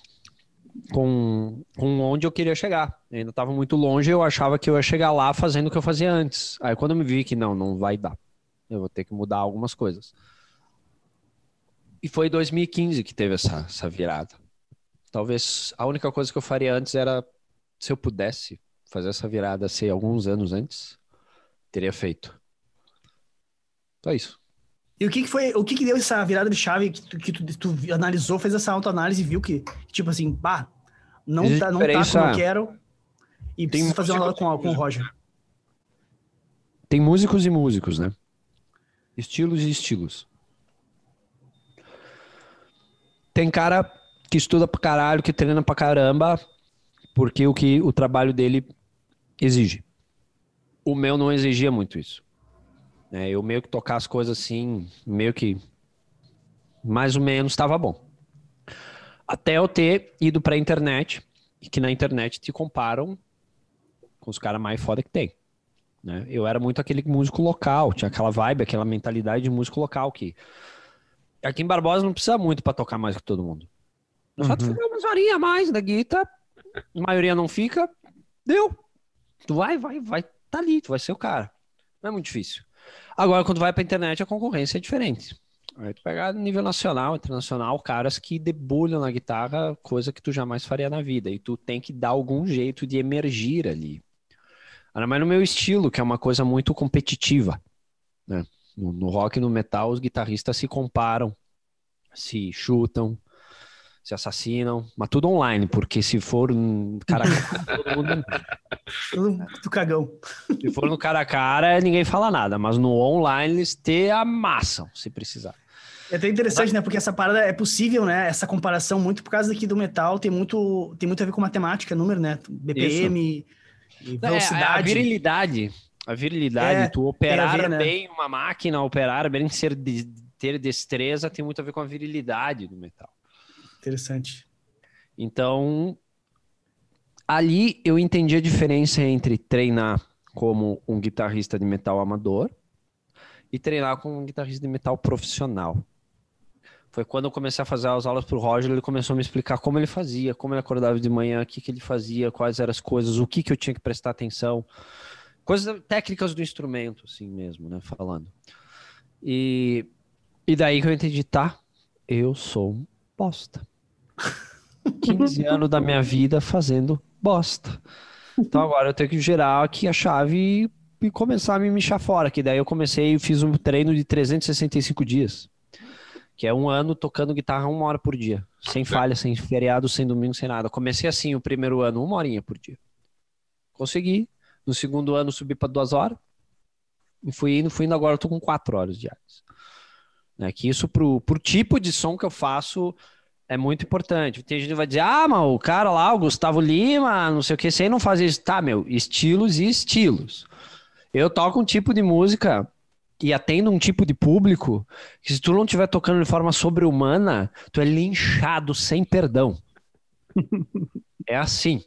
com, com onde eu queria chegar. Eu ainda estava muito longe, eu achava que eu ia chegar lá fazendo o que eu fazia antes. Aí, quando eu me vi que não, não vai dar. Eu vou ter que mudar algumas coisas. E foi 2015 que teve essa, essa virada. Talvez a única coisa que eu faria antes era, se eu pudesse fazer essa virada ser alguns anos antes, teria feito. Só isso. E o que, que foi, o que, que deu essa virada de chave que tu, que tu, tu analisou, fez essa autoanálise e viu que, tipo assim, bah, não Existe tá, não tá como eu quero e preciso fazer uma aula com, com o Roger. Tem músicos e músicos, né? Estilos e estilos. Tem cara que estuda pra caralho, que treina pra caramba, porque o que o trabalho dele exige. O meu não exigia muito isso. É, eu meio que tocar as coisas assim, meio que mais ou menos estava bom. Até eu ter ido pra internet, e que na internet te comparam com os caras mais foda que tem né? Eu era muito aquele músico local, tinha aquela vibe, aquela mentalidade de músico local que aqui em Barbosa não precisa muito pra tocar mais que todo mundo. É Só tu Uhum. ficar umas horinhas a mais da guitarra, a maioria não fica, deu. Tu vai, vai, vai, tá ali, tu vai ser o cara. Não é muito difícil. Agora, quando vai pra internet, a concorrência é diferente. Aí tu pegar nível nacional, internacional, caras que debulham na guitarra, coisa que tu jamais faria na vida. E tu tem que dar algum jeito de emergir ali. Ainda mais no meu estilo, que é uma coisa muito competitiva. Né? No, no rock e no metal, os guitarristas se comparam, se chutam, se assassinam, mas tudo online, porque se for um cara a *laughs* cara, todo mundo- do cagão. se for no cara a cara, ninguém fala nada, mas no online eles te amassam, se precisar. É até interessante, né? Porque essa parada é possível, né? Essa comparação muito por causa aqui do metal tem muito, tem muito a ver com matemática, número, né? BPM, e É, a velocidade. virilidade, a virilidade, É, tu operar ver, né? bem uma máquina, operar bem, ser ter destreza, tem muito a ver com a virilidade do metal. Interessante. Então, ali eu entendi a diferença entre treinar como um guitarrista de metal amador e treinar como um guitarrista de metal profissional. Foi quando eu comecei a fazer as aulas pro Roger, ele começou a me explicar como ele fazia, como ele acordava de manhã, o que, que ele fazia, quais eram as coisas, o que, que eu tinha que prestar atenção. Coisas técnicas do instrumento, assim mesmo, né? Falando. E, e daí que eu entendi, tá, eu sou um bosta. 15 anos da minha vida fazendo bosta. Então agora eu tenho que gerar aqui a chave e, começar a me mexer fora. Que daí eu comecei e fiz um treino de 365 dias. Que é um ano tocando guitarra uma hora por dia. sem falha, sem feriado, sem domingo, sem nada. Comecei assim o primeiro ano, uma horinha por dia. Consegui. No segundo ano subi para duas horas. E fui indo, fui indo, agora eu tô com quatro horas diárias. Né? Que isso pro, pro tipo de som que eu faço é muito importante. Tem gente que vai dizer, ah, mas o cara lá, o Gustavo Lima, não sei o que, você não faz isso. Tá, meu, estilos e estilos. Eu toco um tipo de música e atendo um tipo de público que se tu não estiver tocando de forma sobre-humana, tu é linchado sem perdão. *laughs* é assim.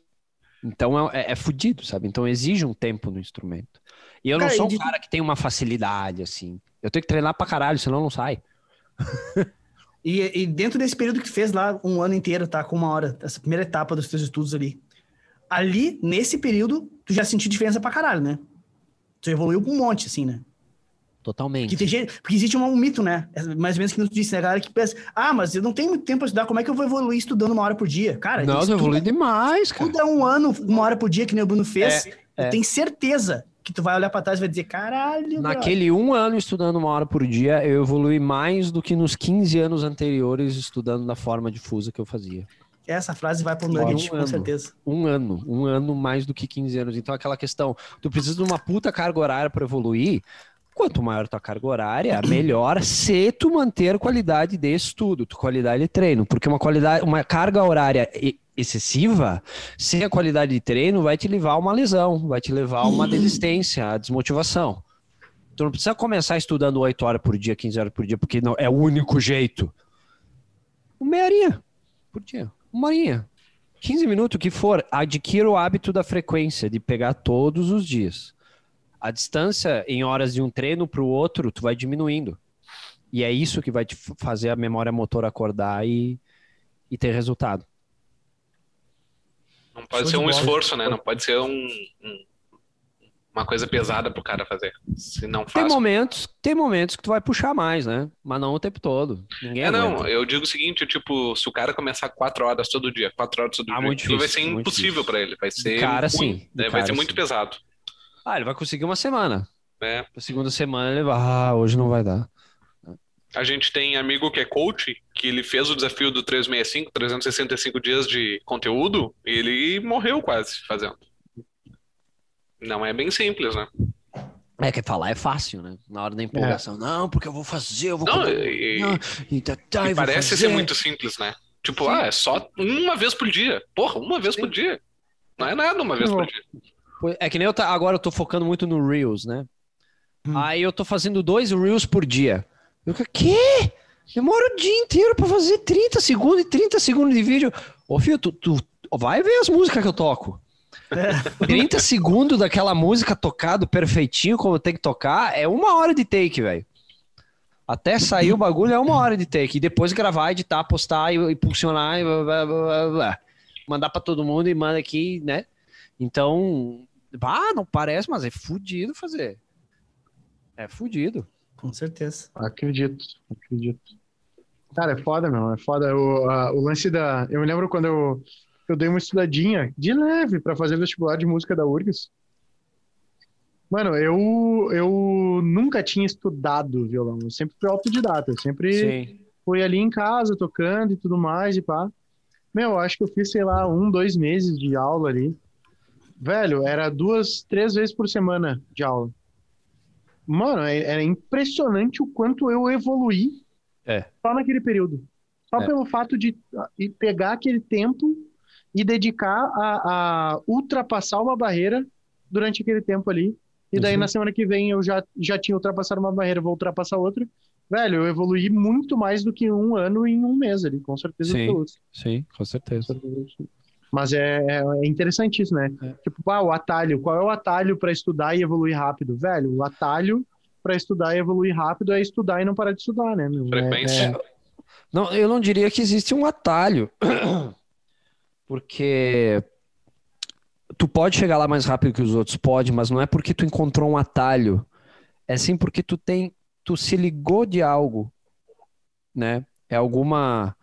Então é, é, é fudido, sabe? Então exige um tempo no instrumento. E eu cara, não sou um de... cara que tem uma facilidade, assim. Eu tenho que treinar pra caralho, senão não sai. *laughs* e, e, dentro desse período que fez lá, um ano inteiro, tá? Com uma hora, essa primeira etapa dos teus estudos ali. Ali, nesse período, tu já sentiu diferença pra caralho, né? Tu evoluiu um monte, assim, né? Totalmente. Porque, tem gente, porque existe um, um mito, né? É mais ou menos que tu disse, né, galera? Que pensa, ah, mas eu não tenho muito tempo para estudar, como é que eu vou evoluir estudando uma hora por dia? Cara, não, eu evolui demais, cara. Estuda um ano, uma hora por dia, que nem o Bruno fez, é, é. tem certeza que tu vai olhar para trás e vai dizer, caralho. Naquele um ano estudando uma hora por dia, eu evolui mais do que nos 15 anos anteriores estudando da forma difusa que eu fazia. Essa frase vai para o Nugget, um com ano, certeza. Um ano, um ano mais do que 15 anos. Então, aquela questão, tu precisa de uma puta carga horária para evoluir. Quanto maior tua carga horária, *clears throat* melhor se tu manter qualidade de estudo, tua qualidade de treino, porque uma qualidade, uma carga horária excessiva, sem a qualidade de treino, vai te levar a uma lesão, vai te levar a uma desistência, a desmotivação. Tu não precisa começar estudando 8 horas por dia, 15 horas por dia, porque não é o único jeito. Uma horinha por dia, uma horinha, 15 minutos, o que for, adquira o hábito da frequência, de pegar todos os dias a distância em horas de um treino para o outro, tu vai diminuindo. E é isso que vai te fazer a memória motor acordar e, e ter resultado. Não pode ser um esforço, né? Não pode ser um, um, uma coisa pesada pro cara fazer. Se não faz. Tem momentos, tem momentos que tu vai puxar mais, né? Mas não o tempo todo. Ninguém é, não, eu digo o seguinte, tipo, se o cara começar quatro horas todo dia, quatro horas todo ah, dia, difícil, vai ser impossível para ele. Vai ser. Cara, muito, sim. Né? Vai ser muito pesado. Ah, ele vai conseguir uma semana. É. Na segunda semana ele vai, ah, hoje não vai dar. A gente tem amigo que é coach, que ele fez o desafio do 365, 365 dias de conteúdo, e ele morreu quase fazendo. Não é bem simples, né? É que falar é fácil, né? Na hora da empolgação. É. Não, porque eu vou fazer, eu vou. Não, e, não, e, tá, tá, e parece fazer. ser muito simples, né? Tipo, Sim. ah, é só uma vez por dia. Porra, uma vez Sim. por dia. Não é nada uma vez não. por dia. É que nem eu tá, agora eu tô focando muito no Reels, né? Hum. Aí eu tô fazendo dois Reels por dia. Eu quê? Demora o dia inteiro pra fazer 30 segundos e 30 segundos de vídeo. Ô, filho, tu, tu vai ver as músicas que eu toco. É. 30 segundos daquela música tocado perfeitinho como tem que tocar é uma hora de take, velho. Até sair o bagulho é uma hora de take. E depois gravar, editar, postar e impulsionar e blá, blá, blá, mandar para todo mundo e manda aqui, né? Então, ah, não parece, mas é fudido fazer. É fudido. Com certeza. Acredito, acredito. Cara, é foda, meu. É foda. O, a, o lance da. Eu me lembro quando eu, eu dei uma estudadinha de leve para fazer vestibular de música da URGS. Mano, eu, eu nunca tinha estudado violão. Eu sempre fui autodidata. Eu sempre Sim. fui ali em casa tocando e tudo mais e pá. Meu, acho que eu fiz, sei lá, um, dois meses de aula ali. Velho, era duas, três vezes por semana de aula. Mano, é, era impressionante o quanto eu evoluí é. só naquele período. Só é. pelo fato de pegar aquele tempo e dedicar a, a, ultrapassar uma barreira durante aquele tempo ali. E daí uhum. na semana que vem eu já, já tinha ultrapassado uma barreira, vou ultrapassar outra. Velho, eu evoluí muito mais do que um ano em um mês ali, com certeza. Sim, sim com certeza. Com certeza. Mas é, é, é interessante isso, né? É. Tipo, ah, o atalho. Qual é o atalho para estudar e evoluir rápido? Velho, o atalho para estudar e evoluir rápido é estudar e não parar de estudar, né? Frequência. É, não, eu não diria que existe um atalho. *clears throat* Porque tu pode chegar lá mais rápido que os outros, pode, mas não é porque tu encontrou um atalho. É sim porque tu tem, tu se ligou de algo, né? É alguma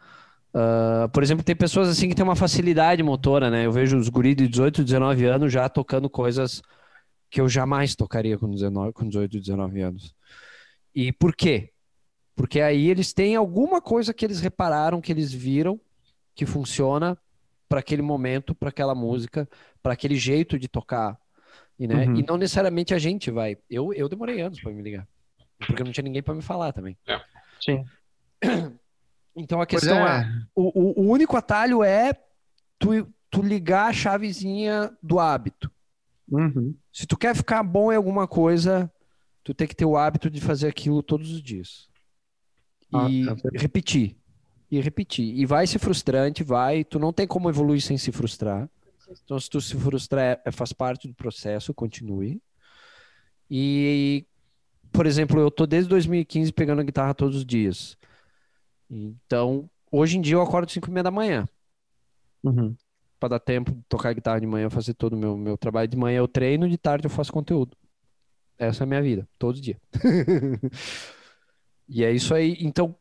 Uh, por exemplo, tem pessoas assim que têm uma facilidade motora, né? Eu vejo os guris de 18, 19 anos já tocando coisas que eu jamais tocaria com, 19, com 18, 19 anos. E por quê? Porque aí eles têm alguma coisa que eles repararam, que eles viram, que funciona para aquele momento, para aquela música, para aquele jeito de tocar. E, né? Uhum. e não necessariamente a gente vai. Eu, eu demorei anos para me ligar. Porque não tinha ninguém para me falar também. Sim. *coughs* Então a questão é. é, o, o, único atalho é tu, tu ligar a chavezinha do hábito. Uhum. Se tu quer ficar bom em alguma coisa, tu tem que ter o hábito de fazer aquilo todos os dias. Ah, E tá repetir. E repetir. E vai ser frustrante, vai. Tu não tem como evoluir sem se frustrar. Então, se tu se frustrar, é- faz parte do processo, continue. E, por exemplo, eu tô desde 2015 pegando a guitarra todos os dias. Então, hoje em dia eu acordo 5 e meia da manhã. Uhum. Pra dar tempo de tocar guitarra de manhã, fazer todo o meu, meu trabalho. De manhã eu treino, de tarde eu faço conteúdo. Essa é a minha vida, todos os dias. *laughs* E é isso aí. Então,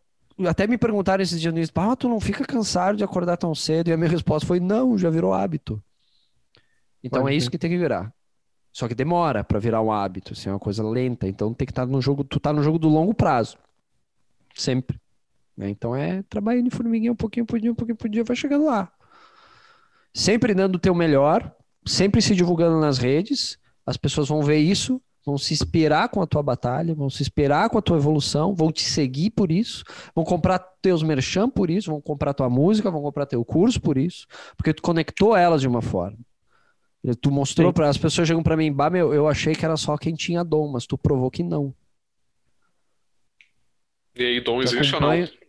até me perguntaram esses dias ah, tu não fica cansado de acordar tão cedo? E a minha resposta foi, não, já virou hábito. Então Pode é isso ser. que tem que virar. Só que demora pra virar um hábito, assim, é uma coisa lenta. Então tem que estar no jogo, tu tá no jogo do longo prazo. Sempre. Né? Então é trabalhando de formiguinha um pouquinho por dia, um pouquinho por dia, vai chegando lá. Sempre dando o teu melhor, sempre se divulgando nas redes, as pessoas vão ver isso, vão se inspirar com a tua batalha, vão se inspirar com a tua evolução, vão te seguir por isso, vão comprar teus merchan por isso, vão comprar tua música, vão comprar teu curso por isso, porque tu conectou elas de uma forma. Tu mostrou para as pessoas chegam para mim, bah, meu, eu achei que era só quem tinha dom, mas tu provou que não. E aí, dom Tu existe ou não?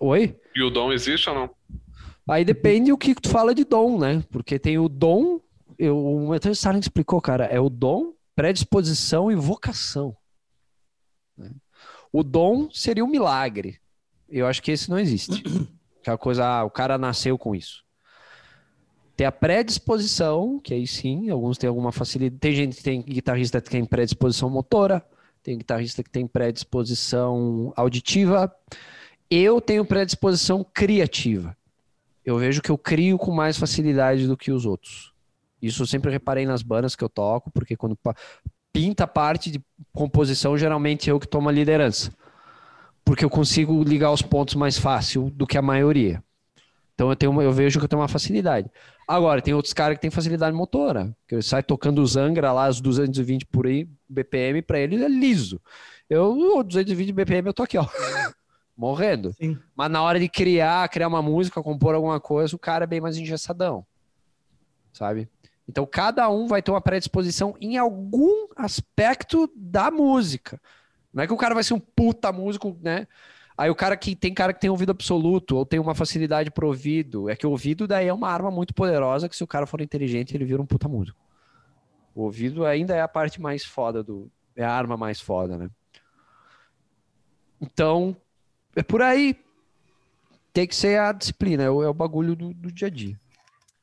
Oi? E o dom existe ou não? Aí depende o que tu fala de dom, né? Porque tem o dom, eu, o Metal Starling explicou, cara, é o dom, predisposição e vocação. né? O dom seria um milagre. Eu acho que esse não existe. *clears throat* Aquela coisa, ah, o cara nasceu com isso. Tem a predisposição, que aí sim, alguns têm alguma facilidade. Tem gente que tem guitarrista que tem predisposição motora, tem guitarrista que tem predisposição auditiva. Eu tenho predisposição criativa. Eu vejo que eu crio com mais facilidade do que os outros. Isso eu sempre reparei nas bandas que eu toco, porque quando pinta a parte de composição, geralmente eu que tomo a liderança. Porque eu consigo ligar os pontos mais fácil do que a maioria. Então eu, tenho uma- eu vejo que eu tenho uma facilidade. Agora, tem outros caras que têm facilidade motora. Que sai tocando os Angra lá, os 220 por aí, BPM, pra ele é liso. Eu, ô, 220 BPM, eu tô aqui, ó. Morrendo. Sim. Mas na hora de criar, criar uma música, compor alguma coisa, o cara é bem mais engessadão. Sabe? Então cada um vai ter uma predisposição em algum aspecto da música. Não é que o cara vai ser um puta músico, né? Aí o cara que tem cara que tem ouvido absoluto ou tem uma facilidade pro ouvido, é que o ouvido daí é uma arma muito poderosa que se o cara for inteligente, ele vira um puta músico. O ouvido ainda é a parte mais foda do é a arma mais foda, né? Então, é por aí. Tem que ser a disciplina, é o, é o bagulho do, do dia a dia.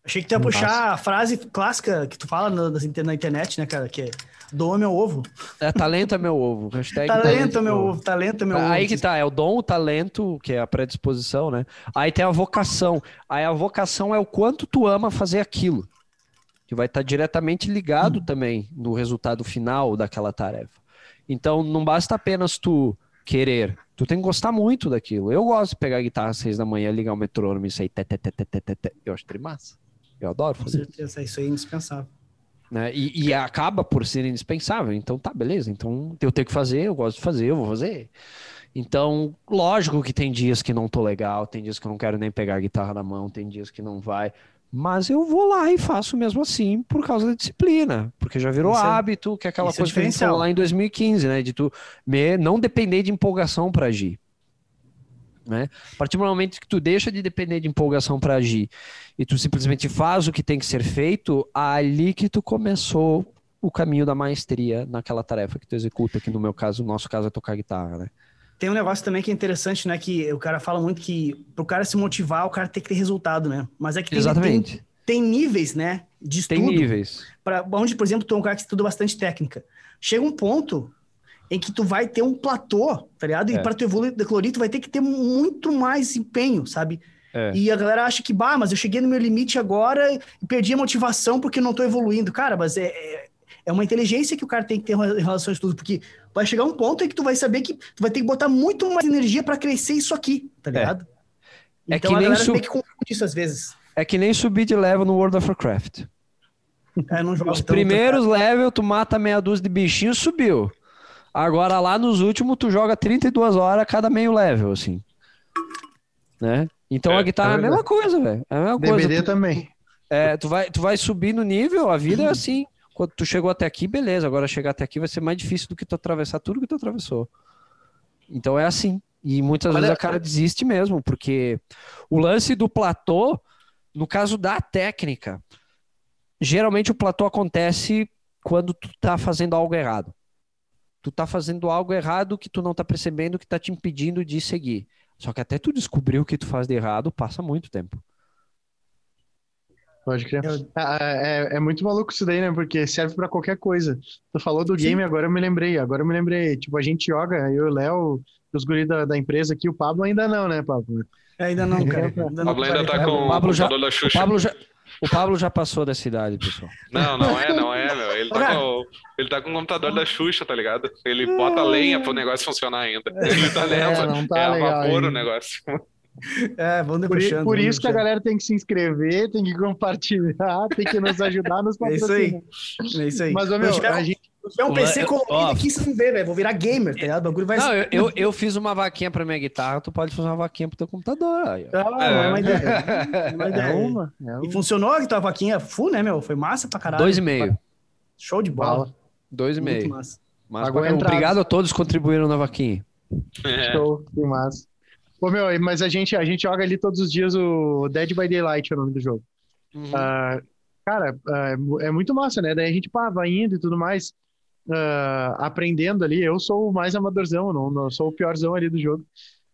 Achei que tu ia puxar a frase clássica que tu fala na, na- internet, né, cara? Que é dom é meu ovo. É, talento é meu ovo. Hashtag Talento é meu ovo. ovo, talento é meu ovo. Aí que tá, é o dom, o talento, que é a predisposição, né? Aí tem a vocação. Aí a vocação é o quanto tu ama fazer aquilo. Que vai estar diretamente ligado também no resultado final daquela tarefa. Então não basta apenas tu querer. Tu tem que gostar muito daquilo. Eu gosto de pegar a guitarra às seis da manhã, ligar o metrônomo e sair. Té, té, té, té, té, té. Eu acho massa. Eu adoro Com fazer isso. certeza, isso aí é indispensável. né? E, e acaba por ser indispensável. Então tá, beleza. Então eu tenho que fazer, eu gosto de fazer, eu vou fazer. Então, lógico que tem dias que não tô legal, tem dias que eu não quero nem pegar a guitarra na mão, tem dias que não vai. Mas eu vou lá e faço mesmo assim por causa da disciplina, porque já virou Isso é- hábito, que é aquela é coisa que a gente falou lá em 2015, né? De tu me- não depender de empolgação para agir. Né? A partir do momento que tu deixa de depender de empolgação para agir e tu simplesmente faz o que tem que ser feito, ali que tu começou o caminho da maestria naquela tarefa que tu executa, que no meu caso, no nosso caso é tocar guitarra, né? Tem um negócio também que é interessante, né? Que o cara fala muito que pro cara se motivar, o cara tem que ter resultado, né? Mas é que tem, Exatamente. tem, tem níveis, né? De estudo. Tem níveis. Pra, onde, por exemplo, tu é um cara que estuda bastante técnica. Chega um ponto em que tu vai ter um platô, tá ligado? E É. para tu evoluir de tu vai ter que ter muito mais empenho, sabe? É. E a galera acha que, bah, mas eu cheguei no meu limite agora e perdi a motivação porque não tô evoluindo. Cara, mas é, é, é uma inteligência que o cara tem que ter em relação a isso tudo, porque vai chegar um ponto em que tu vai saber que tu vai ter que botar muito mais energia para crescer isso aqui, tá ligado? É Então que a nem galera su- meio que confunde disso às vezes. É que nem subir de level no World of Warcraft. É, não jogo Os tanto, primeiros level, tu mata meia dúzia de bichinhos, subiu. Agora lá nos últimos, tu joga 32 horas a cada meio level, assim. Né? Então É, a guitarra é, é a mesma coisa, velho. É a mesma coisa. DBD Tu, também. é, tu, vai, tu vai subir no nível, a vida é *clears throat* assim. Quando tu chegou até aqui, beleza. Agora chegar até aqui vai ser mais difícil do que tu atravessar tudo que tu atravessou. Então é assim. E muitas Olha- vezes a cara desiste mesmo, porque o lance do platô, no caso da técnica, geralmente o platô acontece quando tu tá fazendo algo errado. Tu tá fazendo algo errado que tu não tá percebendo que tá te impedindo de seguir. Só que até tu descobrir o que tu faz de errado, passa muito tempo. Pode crer. Eu- Ah, É, é muito maluco isso daí, né? Porque serve pra qualquer coisa. Tu falou do Sim. game, agora eu me lembrei. Agora eu me lembrei. Tipo, a gente joga, eu e o Léo, os guris da, da empresa aqui, o Pablo ainda não, né, Pablo? É, ainda não, cara. *laughs* Ainda O não Pablo ainda tá com O Pablo o já- computador da O Xuxa. Pablo já, o Pablo já passou dessa idade, pessoal. Não, não é, não é, meu. Ele tá, com, ele tá com o computador da Xuxa, tá ligado? Ele bota lenha pro negócio funcionar ainda. *laughs* Ele tá nessa. É, não tá é a vapor o negócio. É, vamos Por, por vamos isso que a galera tem que se inscrever, tem que compartilhar, *laughs* tem que nos ajudar nos É isso aí. É isso aí. Mas, ô, meu, tiver, a gente. tiver um PC eu- colorido ó. aqui, vocês vão ver, velho. Vou virar gamer, tá ligado? O bagulho vai Não, eu, eu, eu fiz uma vaquinha pra minha guitarra, tu pode fazer uma vaquinha pro teu computador. Aí. Ah, não é uma ideia. É uma É ideia. uma, é E uma. funcionou a tua vaquinha full, né, meu? Foi massa pra caralho. Dois e meio. Show de bola. Dois e Muito meio. massa. Mas, Pagou a entrada. obrigado a todos que contribuíram na vaquinha. É. Show, que massa. Pô, meu, mas a gente, a gente joga ali todos os dias o Dead by Daylight, é o nome do jogo. Ah, cara, ah, é mu- muito massa, né? Daí a gente pá, vai indo e tudo mais, ah, aprendendo ali. Eu sou o mais amadorzão, não, não sou o piorzão ali do jogo.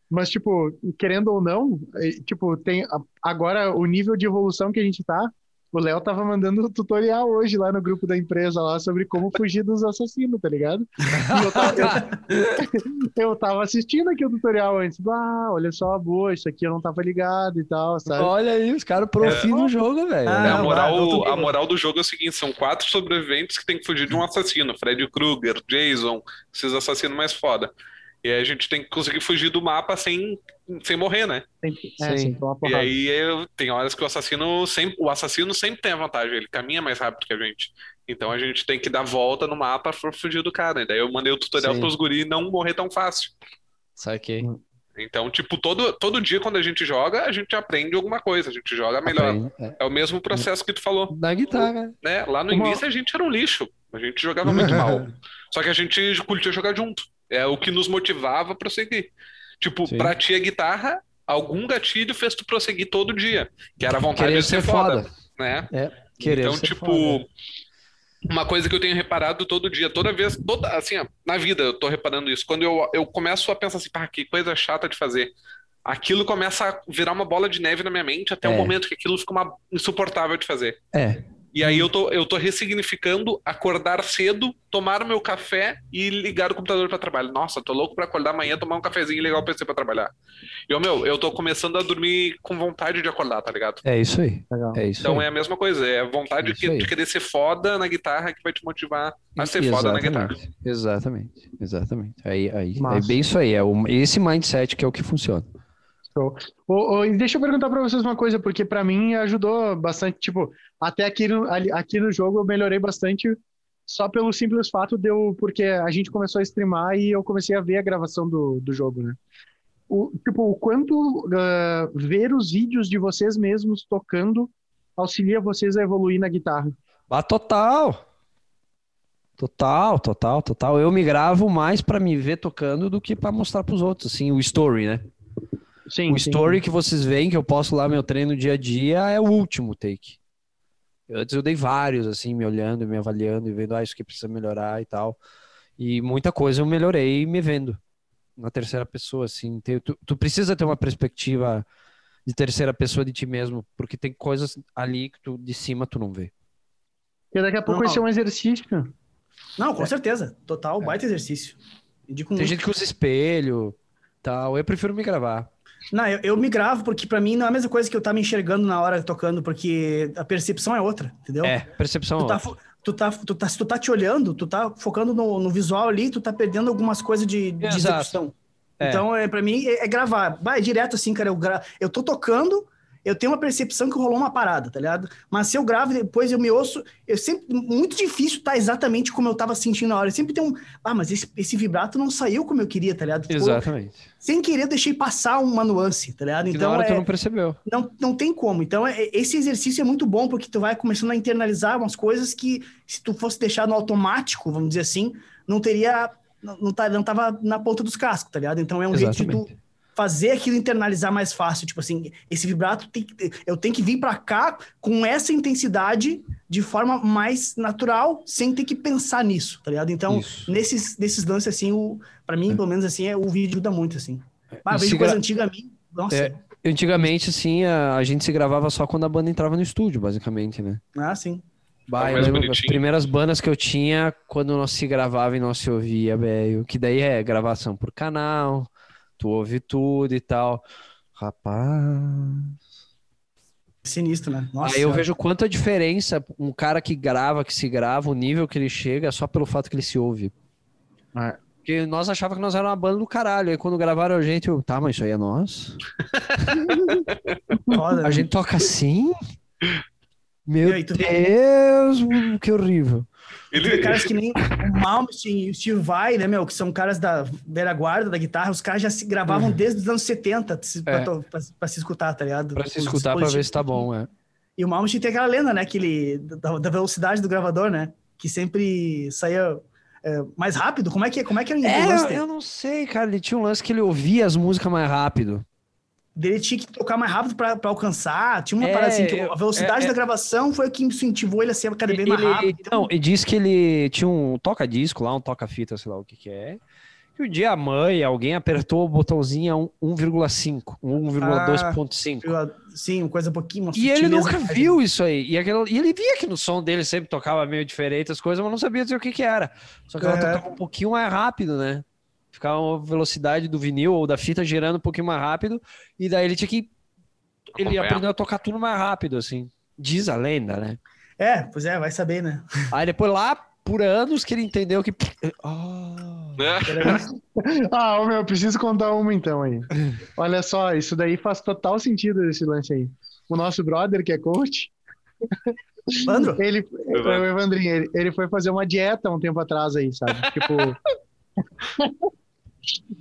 Mas, tipo, querendo ou não, eh, tipo, tem agora o nível de evolução que a gente tá. O Léo tava mandando um tutorial hoje lá no grupo da empresa lá sobre como fugir dos assassinos, tá ligado? E eu tava, eu, *laughs* eu tava assistindo aqui o tutorial antes. Ah, olha só, boa, isso aqui eu não tava ligado e tal, sabe? Olha aí, os caras profi no jogo, velho. Ah, É, a, moral, a moral do jogo é o seguinte: são quatro sobreviventes que tem que fugir de um assassino. Freddy Krueger, Jason, esses assassinos mais foda. E aí a gente tem que conseguir fugir do mapa sem, sem morrer, né? Sempre, é, Sim. E aí eu- tem horas que o assassino sempre, o assassino sempre tem a vantagem, ele caminha mais rápido que a gente. Então a gente tem que dar volta no mapa pra fugir do cara. E daí eu mandei o tutorial Sim. pros guri não morrer tão fácil. Saquei. Então, tipo, todo, todo dia quando a gente joga, a gente aprende alguma coisa, a gente joga melhor. Aprende, é. É o mesmo processo que tu falou, Da guitarra. né? Lá no Uma- início a gente era um lixo, a gente jogava muito *laughs* mal. Só que a gente curtia jogar junto. É o que nos motivava a prosseguir. Tipo, Sim. pra ti a guitarra, algum gatilho fez tu prosseguir todo dia, que era a vontade Querer de ser ser foda, foda. né? Querer então, tipo, foda. uma coisa que eu tenho reparado todo dia, toda vez, toda, assim, ó, na vida eu tô reparando isso. Quando eu, eu começo a pensar assim, pá, que coisa chata de fazer. Aquilo começa a virar uma bola de neve na minha mente até o É. momento que aquilo fica uma, insuportável de fazer. É. E aí eu tô, eu tô ressignificando acordar cedo, tomar o meu café e ligar o computador para trabalho. Nossa, tô louco para acordar amanhã, tomar um cafezinho e ligar o PC para trabalhar. E, ô, meu, eu tô começando a dormir com vontade de acordar, tá ligado? É isso aí. Legal. É isso Então aí. é a mesma coisa, é a vontade de, aí. de querer ser foda na guitarra que vai te motivar a ser foda na guitarra. Exatamente. Exatamente. Aí, aí, é bem isso aí. É o, esse mindset que é o que funciona. Show. Ô, e deixa eu perguntar pra vocês uma coisa, porque pra mim ajudou bastante, tipo, até aqui no, aqui no jogo eu melhorei bastante só pelo simples fato de eu, porque a gente começou a streamar e eu comecei a ver a gravação do, do jogo, né? O, tipo, o quanto ah, ver os vídeos de vocês mesmos tocando auxilia vocês a evoluir na guitarra. Ah, total. Total, total, total. Eu me gravo mais pra me ver tocando do que pra mostrar pros outros, assim, o story, né? Sim, O story que vocês veem, que eu posto lá meu treino dia a dia, é o último take. Antes eu dei vários, assim, me olhando, me avaliando e vendo, ah, isso aqui precisa melhorar e tal. E muita coisa eu melhorei me vendo na terceira pessoa, assim. Tem- Tu, tu precisa ter uma perspectiva de terceira pessoa de ti mesmo, porque tem coisas ali que tu de cima tu não vê. Porque daqui a pouco Não, vai ser um exercício. Não, com certeza. Total, baita exercício. Indico Tem muito. gente que usa espelho, tal. Eu prefiro me gravar. Não, eu, eu me gravo porque pra mim não é a mesma coisa que eu tá me enxergando na hora tocando, porque a percepção é outra, entendeu? É, percepção. Tu tá, fo- tu tá, tu tá, se tu tá te olhando, tu tá focando no, no visual ali, tu tá perdendo algumas coisas de, de execução. É. Então, é, pra mim, é, é gravar. Vai direto assim, cara. Eu, gra... eu tô tocando eu tenho uma percepção que rolou uma parada, tá ligado? Mas se eu gravo e depois eu me ouço, eu sempre. Muito difícil estar exatamente como eu tava sentindo na hora. Eu sempre tem um. Ah, mas esse, esse vibrato não saiu como eu queria, tá ligado? Tipo, Exatamente. sem querer, eu deixei passar uma nuance, tá ligado? E na Então, hora tu é, não percebeu. não, não tem como. Então, é- esse exercício é muito bom, porque tu vai começando a internalizar umas coisas que, se tu fosse deixar no automático, vamos dizer assim, não teria. Não, não, tá, não tava na ponta dos cascos, tá ligado? Então é um jeito de tu Exatamente. Fazer aquilo internalizar mais fácil. Tipo assim, esse vibrato tem que, eu tenho que vir pra cá com essa intensidade de forma mais natural, sem ter que pensar nisso, tá ligado? Então, Isso. nesses, nesses lances, assim, o, pra mim, pelo menos assim, é, o vídeo ajuda muito, assim. Ah, vejo coisa gra- antiga a mim. Nossa. É. Antigamente, assim, a, a gente se gravava só quando a banda entrava no estúdio, basicamente, né? Ah, sim. Bah, mais lembro as primeiras bandas que eu tinha quando nós se gravava e nós se ouvia, velho. Que daí é gravação por canal, tu ouve tudo e tal. Rapaz. Sinistro, né? Nossa. Aí eu vejo quanta diferença um cara que grava, que se grava, o nível que ele chega, só pelo fato que ele se ouve. É. Porque nós achávamos que nós era uma banda do caralho. Aí quando gravaram a gente, eu, tá, mas isso aí é nós? *laughs* Foda, A né? gente toca assim? Meu aí, vê- Deus, que horrível. Tu vê Ele, caras que nem o Malmsteen e o Steve Vai, né, meu? Que são caras da velha guarda da guitarra. Os caras já se gravavam desde os anos 70 se- pra, Uhum. É. to- pra- pra se escutar, tá ligado? Pra se escutar, pra ver se tá bom, é. E o Malmsteen tem aquela lenda, né? Que ele, da, da velocidade do gravador, né? Que sempre saía é, mais rápido. Como é que, como é que era o É, lance eu, dele? eu não sei, cara. Ele tinha um lance que ele ouvia as músicas mais rápido. Dele tinha que tocar mais rápido pra alcançar. Tinha uma É, parada assim, que a velocidade é, é. da gravação foi o que incentivou ele a ser cada vez mais Ele- rápido. Então, Não, e diz que ele tinha um toca-disco lá, um toca-fita, sei lá o que que é. Que um dia a mãe, alguém apertou o botãozinho a um- 1,5, um 1,2.5. eu- sim, uma coisa um pouquinho. E ele nunca viu isso aí. E, aquela, e ele via que no som dele sempre tocava meio diferente as coisas, mas não sabia dizer o que que era. Só que ela É. tocava um pouquinho mais rápido, né? Ficava a velocidade do vinil ou da fita girando um pouquinho mais rápido. E daí ele tinha que. Ele aprendeu a tocar tudo mais rápido, assim. Diz a lenda, né? É, pois é, vai saber, né? *laughs* Aí depois lá, por anos, que ele entendeu que. *laughs* Ah. né? *laughs* Ah, ô, meu, eu preciso contar uma então aí. Olha só, isso daí faz total sentido esse lance aí. O nosso brother, que é coach, Leandro? ele, o Evandrinho, ele, ele foi fazer uma dieta um tempo atrás aí, sabe? Tipo.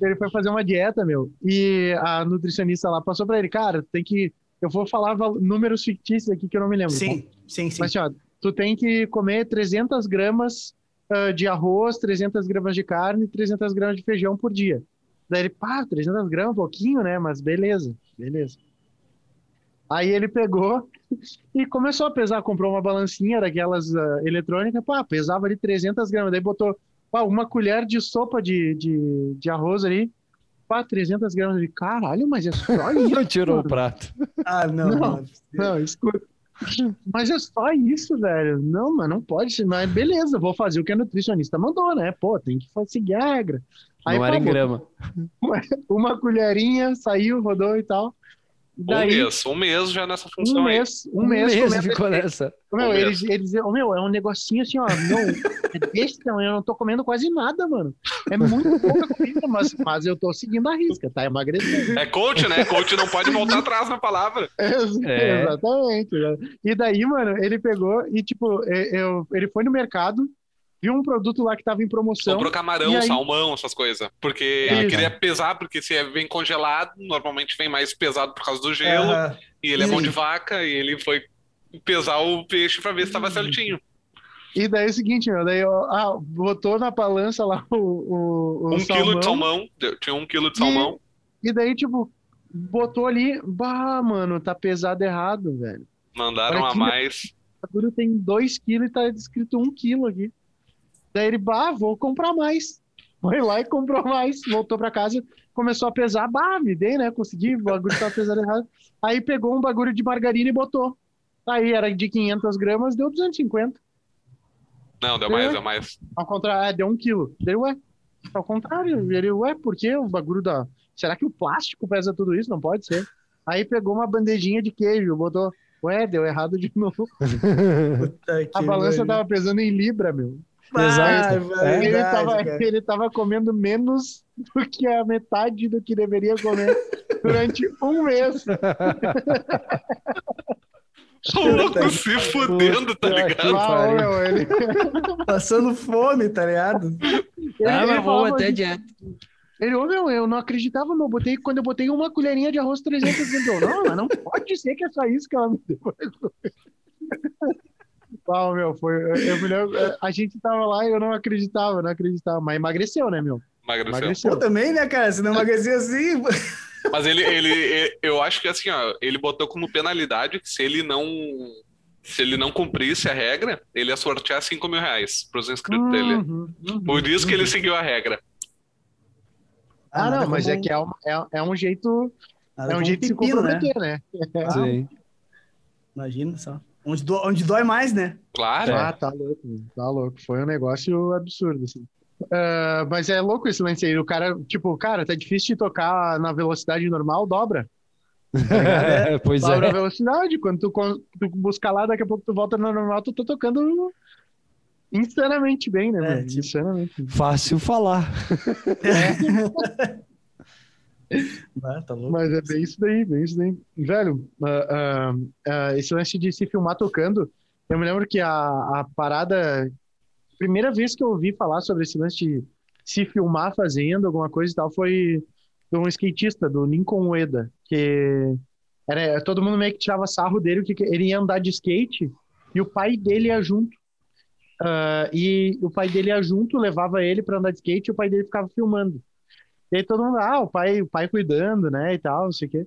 Ele foi fazer uma dieta, meu, e a nutricionista lá passou pra ele, cara, tem que. Eu vou falar números fictícios aqui que eu não me lembro. tá? Sim, sim, sim. Mas, ó, tu tem que comer 300 gramas ah, de arroz, 300 gramas de carne, 300 gramas de feijão por dia. Daí ele, pá, 300 gramas, pouquinho, né? Mas beleza, beleza. Aí ele pegou *laughs* e começou a pesar, comprou uma balancinha daquelas ah, eletrônicas, pá, pesava ali 300 gramas, daí botou pá, uma colher de sopa de, de, de arroz ali, pá, 300 gramas de caralho, mas é só *laughs* isso. Não tirou o mano." prato. Ah, não. Não. não. Não, escuta. Mas é só isso, velho. Não, mas não pode ser. Mas beleza, vou fazer o que a nutricionista mandou, né? Pô, tem que seguir a regra. Aí, não era em grama. botou *laughs* Uma colherinha, saiu, rodou e tal. Um Daí, mês, um mês já nessa função um aí. mês, um mês, ficou nessa. Meu, Um eles, mês. eles, oh, meu, é um negocinho assim, ó, não, é desse tamanho, eu não tô comendo quase nada, mano. É muito pouca comida, mas, mas eu tô seguindo a risca, tá emagrecendo. É coach, né? Coach não pode voltar *laughs* atrás na palavra. É. Exatamente. né? E daí, mano, ele pegou e, tipo, é, eu, ele foi no mercado, viu um produto lá que tava em promoção. Comprou camarão, E aí- salmão, essas coisas. Porque ele Isso. queria pesar, porque se é bem congelado, normalmente vem mais pesado por causa do gelo. Aham. E ele é mão de vaca, e ele foi pesar o peixe pra ver se tava certinho. E daí é o seguinte, meu, daí, ó, ah, botou na balança lá o, o, o Um salmão, quilo de salmão, tinha um quilo de salmão. E daí, tipo, botou ali, bah, mano, tá pesado errado, velho. Mandaram Olha a mais. O tem 2 quilos e tá escrito 1 um quilo aqui. Daí ele, bah, vou comprar mais. Foi lá e comprou mais, voltou pra casa, começou a pesar, bah, me dei, né? Consegui, o bagulho tava pesado errado. Aí pegou um bagulho de margarina e botou. Aí era de 500 gramas, deu 250. Não, deu mais, deu mais. Ao contrário, ah, deu um quilo. Daí, ué, ao contrário. Ele, ué, por que o bagulho da. Será que o plástico pesa tudo isso? Não pode ser. Aí pegou uma bandejinha de queijo, botou. Ué, deu errado de *laughs* novo. A balança pariu. tava pesando em libra, meu. Exato. Ah, Ele verdade, tava, cara. ele tava comendo menos do que a metade do que deveria comer. durante um mês. *laughs* O louco se fudendo, tá ligado? Ô, meu, ele, *laughs* Passando fome, tá ligado? ele, Ah, mas vou até assim, dieta. Ele, ô, meu, eu não acreditava, meu. Botei, quando eu botei uma colherinha de arroz 300 gramas, eu, não, mas não pode ser que é só isso que ela me deu. Ah, meu, foi. Eu me lembro, é, a gente tava lá e eu não acreditava, não acreditava. Mas emagreceu, né, meu? Emagreceu. Emagreceu. Eu também, né, cara? Se não emagrecer assim. Mas ele, ele, ele- eu acho que assim, ó, ele botou como penalidade que se ele não, se ele não cumprisse a regra, ele ia sortear 5 mil reais pros inscritos dele. Uhum, uhum. Por isso que ele seguiu a regra. Ah, nada não, mas como- é que é, um- é, é um jeito, nada é um jeito de se pepino, né? comprometer, né? Sim. Imagina só. Onde, do- onde dói mais, né? Claro. Ah, tá louco, tá louco. Foi um negócio absurdo, assim. Ah, mas é louco esse lance aí. O cara, tipo, cara, tá difícil de tocar na velocidade normal, dobra. *laughs* É, pois Dobra a é. velocidade. Quando tu, tu buscar lá, daqui a pouco tu volta na normal, tu tá tocando insanamente bem, né, É, mano? tipo- Insanamente. Fácil falar. *laughs* *laughs* Ah, *laughs* tá louco. Mas é bem isso daí, bem isso daí. Velho, ah, ah, ah, esse lance de se filmar tocando, eu me lembro que a, a parada. Primeira vez que eu ouvi falar sobre esse lance de se filmar fazendo alguma coisa e tal foi de um skatista, do Lincoln Ueda, que era, todo mundo meio que tirava sarro dele, que ele ia andar de skate e o pai dele ia junto. E o pai dele ia junto, levava ele para andar de skate e o pai dele ficava filmando. E aí todo mundo, ah, o pai, o pai cuidando, né, e tal, não sei o quê.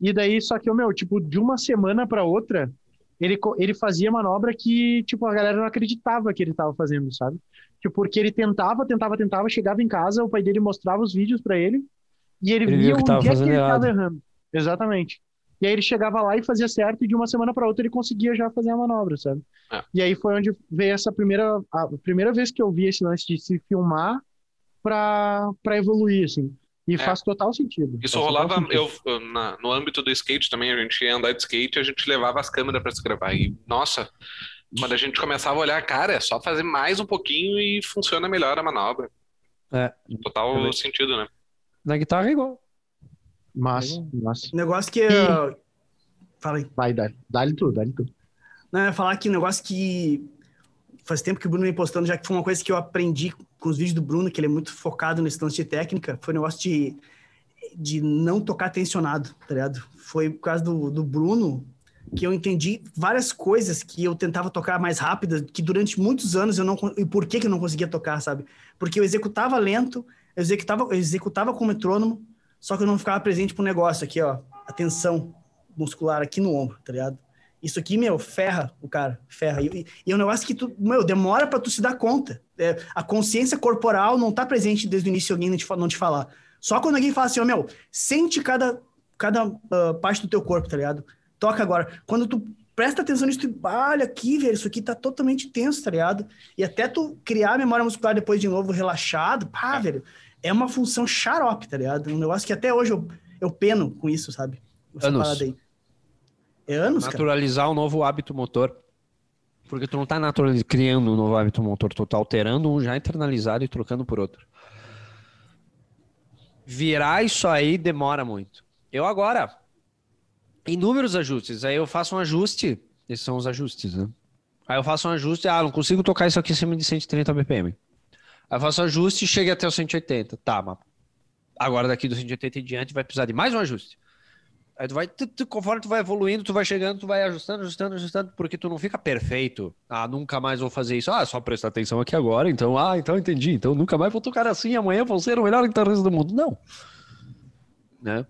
E daí, só que, o meu, tipo, de uma semana para outra, ele, ele fazia manobra que, tipo, a galera não acreditava que ele tava fazendo, sabe? Tipo, porque ele tentava, tentava, tentava, chegava em casa, o pai dele mostrava os vídeos para ele, e ele, Ele via viu que tava é que ele tava errando. Exatamente. E aí ele chegava lá e fazia certo, e de uma semana para outra ele conseguia já fazer a manobra, sabe? É. E aí foi onde veio essa primeira, a primeira vez que eu vi esse lance de se filmar pra evoluir, assim. E É. faz total sentido. Isso Faz rolava sentido. eu, na- no âmbito do skate também, a gente ia andar de skate e a gente levava as câmeras pra se gravar. E, nossa, quando a gente começava a olhar, cara, é só fazer mais um pouquinho e funciona melhor a manobra. É. Total Também. sentido, né? Na guitarra é igual. Mas, mas, Negócio que. eu- Fala aí. vai, dá, dá-lhe tudo, dá-lhe tudo. Não, eu ia falar que negócio que faz tempo que o Bruno vem postando, já que foi uma coisa que eu aprendi com os vídeos do Bruno, que ele é muito focado nesse lance de técnica, foi o negócio de, de não tocar tensionado, tá ligado? Foi por causa do, do Bruno que eu entendi várias coisas que eu tentava tocar mais rápidas, que durante muitos anos eu não... E por que que eu não conseguia tocar, sabe? Porque eu executava lento, eu executava, eu executava com metrônomo, só que eu não ficava presente pro negócio aqui, ó. A tensão muscular aqui no ombro, tá ligado? Isso aqui, meu, ferra o cara, ferra. E, e- é um negócio que tu, meu, demora pra tu se dar conta. É, a consciência corporal não tá presente desde o início alguém não te, não te falar. Só quando alguém fala assim, ó, meu, sente cada, cada ah, parte do teu corpo, tá ligado? Toca agora. Quando tu presta atenção nisso, tu, "Ah, olha aqui, velho, isso aqui tá totalmente tenso, tá ligado? E até tu criar a memória muscular depois de novo relaxado, pá, velho, é uma função xarope, tá ligado? Um negócio que até hoje eu, eu peno com isso, sabe? Essa Anos. aí. É anos, cara. Naturalizar um novo hábito motor. Porque tu não tá criando um novo hábito motor, tu tá alterando um já internalizado e trocando por outro. Virar isso aí demora muito. Eu agora, inúmeros ajustes. Aí eu faço um ajuste, esses são os ajustes, né? Aí eu faço um ajuste, ah, não consigo tocar isso aqui acima de 130 BPM. Aí eu faço um ajuste e chega até os 180. Tá, mas agora daqui dos 180 em diante vai precisar de mais um ajuste. Aí tu vai, tu- tu- conforme tu vai evoluindo, tu vai chegando, tu vai ajustando, ajustando, ajustando, porque tu não fica perfeito. Ah, nunca mais vou fazer isso. Ah, só prestar atenção aqui agora, então, ah, então entendi. Então nunca mais vou tocar assim, amanhã vou ser o melhor guitarrista do mundo. Não. Né?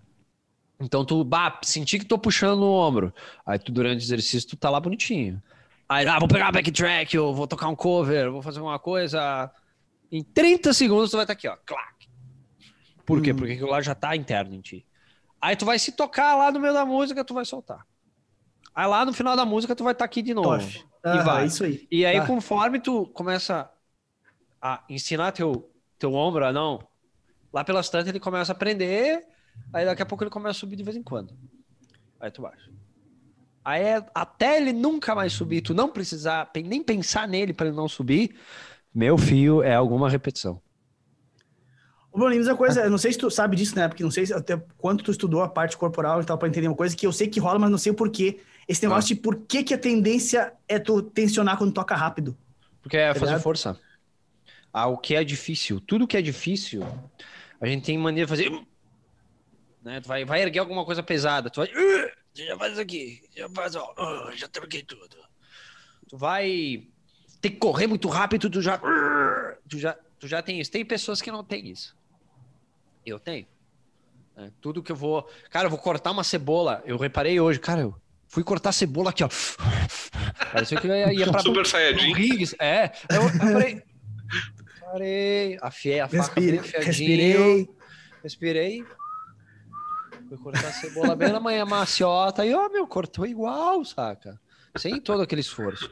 Então tu, bah, senti que tô puxando o ombro. Aí tu, durante o exercício, tu tá lá bonitinho. Aí, ah, vou pegar backtrack, eu vou tocar um cover, vou fazer alguma coisa. Em 30 segundos tu vai estar aqui, ó, clac. Por quê? Hum. Porque aquilo lá já tá interno em ti. Aí tu vai se tocar lá no meio da música, tu vai soltar. Aí lá no final da música tu vai estar aqui de novo. Toff. Ah, vai. Isso aí. E aí Tá. conforme tu começa a ensinar teu, teu ombro a não, lá pelas tantas ele começa a aprender, aí daqui a pouco ele começa a subir de vez em quando. Aí tu baixa. Aí é- até ele nunca mais subir, tu não precisar nem pensar nele para ele não subir, meu fio é alguma repetição. Ô, Bruno, mesma coisa, eu não sei se tu sabe disso, né? Porque não sei se até quanto tu estudou a parte corporal e tal para entender uma coisa que eu sei que rola, mas não sei o porquê. Esse negócio de por que, que a tendência é tu tensionar quando toca rápido. Porque é fazer ligado? força. Ah, o que é difícil. Tudo que é difícil, a gente tem mania de fazer. Né? Tu vai, vai erguer alguma coisa pesada. Tu vai. Já faz isso aqui. Já faz, ó. Já troquei tudo. Tu vai ter que correr muito rápido, tu já. Tu já, tu já tem isso. Tem pessoas que não têm isso. Eu tenho. É, tudo que eu vou. Cara, eu vou cortar uma cebola. Eu reparei hoje, cara, eu fui cortar cebola aqui, ó. Parecia que eu ia, ia pra Super Saiyajin. Riggs, é. Eu, eu parei. Parei, afiei a faca bem Respirei, afiadinho, respirei. respirei. Fui cortar a cebola bem na manhã maciota e, ó, meu, cortou igual, saca? Sem todo aquele esforço.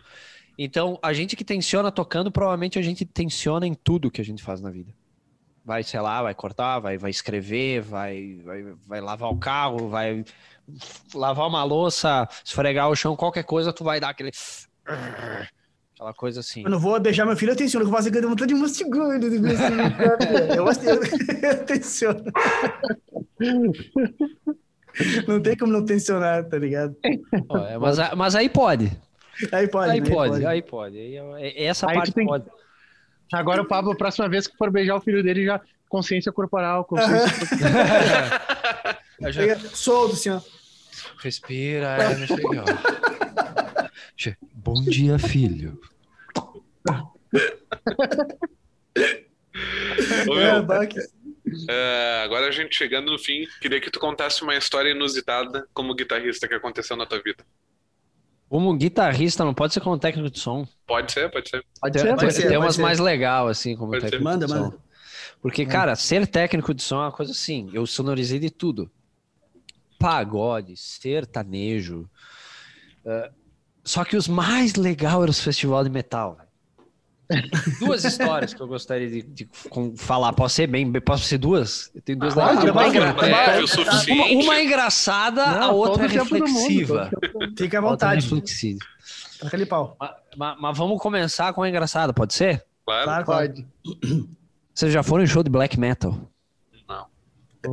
Então, a gente que tensiona tocando, provavelmente a gente tensiona em tudo que a gente faz na vida. Vai, sei lá, vai cortar, vai, vai escrever, vai, vai, vai lavar o carro, vai lavar uma louça, esfregar o chão, qualquer coisa, tu vai dar aquele. Aquela coisa assim. Eu vou beijar meu filho, eu tensiono, que eu faço aquela vontade de mastigar. Eu eu tensiono. Não tem como não tensionar, tá ligado? Ó, é, mas, mas aí pode. Aí pode, Aí né? pode, aí pode. Aí é- é- essa Aí parte tem- pode. Agora o Pablo, a próxima vez que for beijar o filho dele, já consciência corporal, consciência Solto, assim, ó. Respira, é. Che- Bom dia, filho. Ô, É, meu, baque. é, agora a gente chegando no fim, queria que tu contasse uma história inusitada como guitarrista que aconteceu na tua vida. Como guitarrista, não pode ser como técnico de som. Pode ser, pode ser. Pode Tem, ser, pode ser, tem umas ser. mais legal, assim, como Pode ser. técnico Manda, de som. manda. Porque, cara, ser técnico de som é uma coisa assim. Eu sonorizei de tudo. Pagode, sertanejo. eh, só que os mais legais eram os festivais de metal. Duas histórias que eu gostaria de, de falar. Posso ser bem? Posso ser duas? Eu tenho duas Pode, vai, Uma, engra- suficiente. uma, uma engraçada, a Não, outra é reflexiva. mundo. Fica à A é vontade. reflexiva. Taca ali pau. Mas, mas- mas vamos começar com a engraçada, pode ser? Claro. Claro, claro. Pode. Vocês já foram em show de black metal?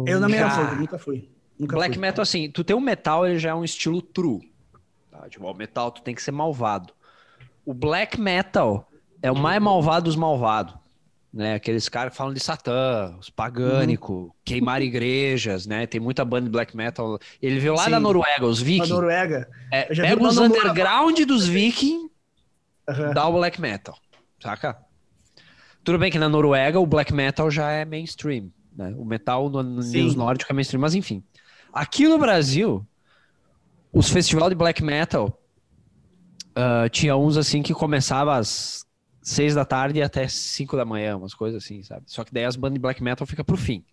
Eu na minha fui, nunca fui. Nunca black fui. metal, assim, tu tem um metal, ele já é um estilo true. Tá? Tipo, o metal tu tem que ser malvado. O black metal é o mais malvado dos malvados. Né? Aqueles caras que falam de Satã, os pagânicos, queimar igrejas, né? Tem muita banda de black metal. Ele veio lá Sim. da Noruega, os vikings. Noruega. É, pega os Noruega. underground dos vikings Aham. dá o black metal, saca? Tudo bem que na Noruega o black metal já é mainstream, né? O metal no, nos nórdicos é mainstream, mas enfim. Aqui no Brasil, os festivais de black metal ah, tinha uns assim que começava às seis da tarde até cinco da manhã, umas coisas assim, sabe? Só que daí as bandas de black metal fica pro fim.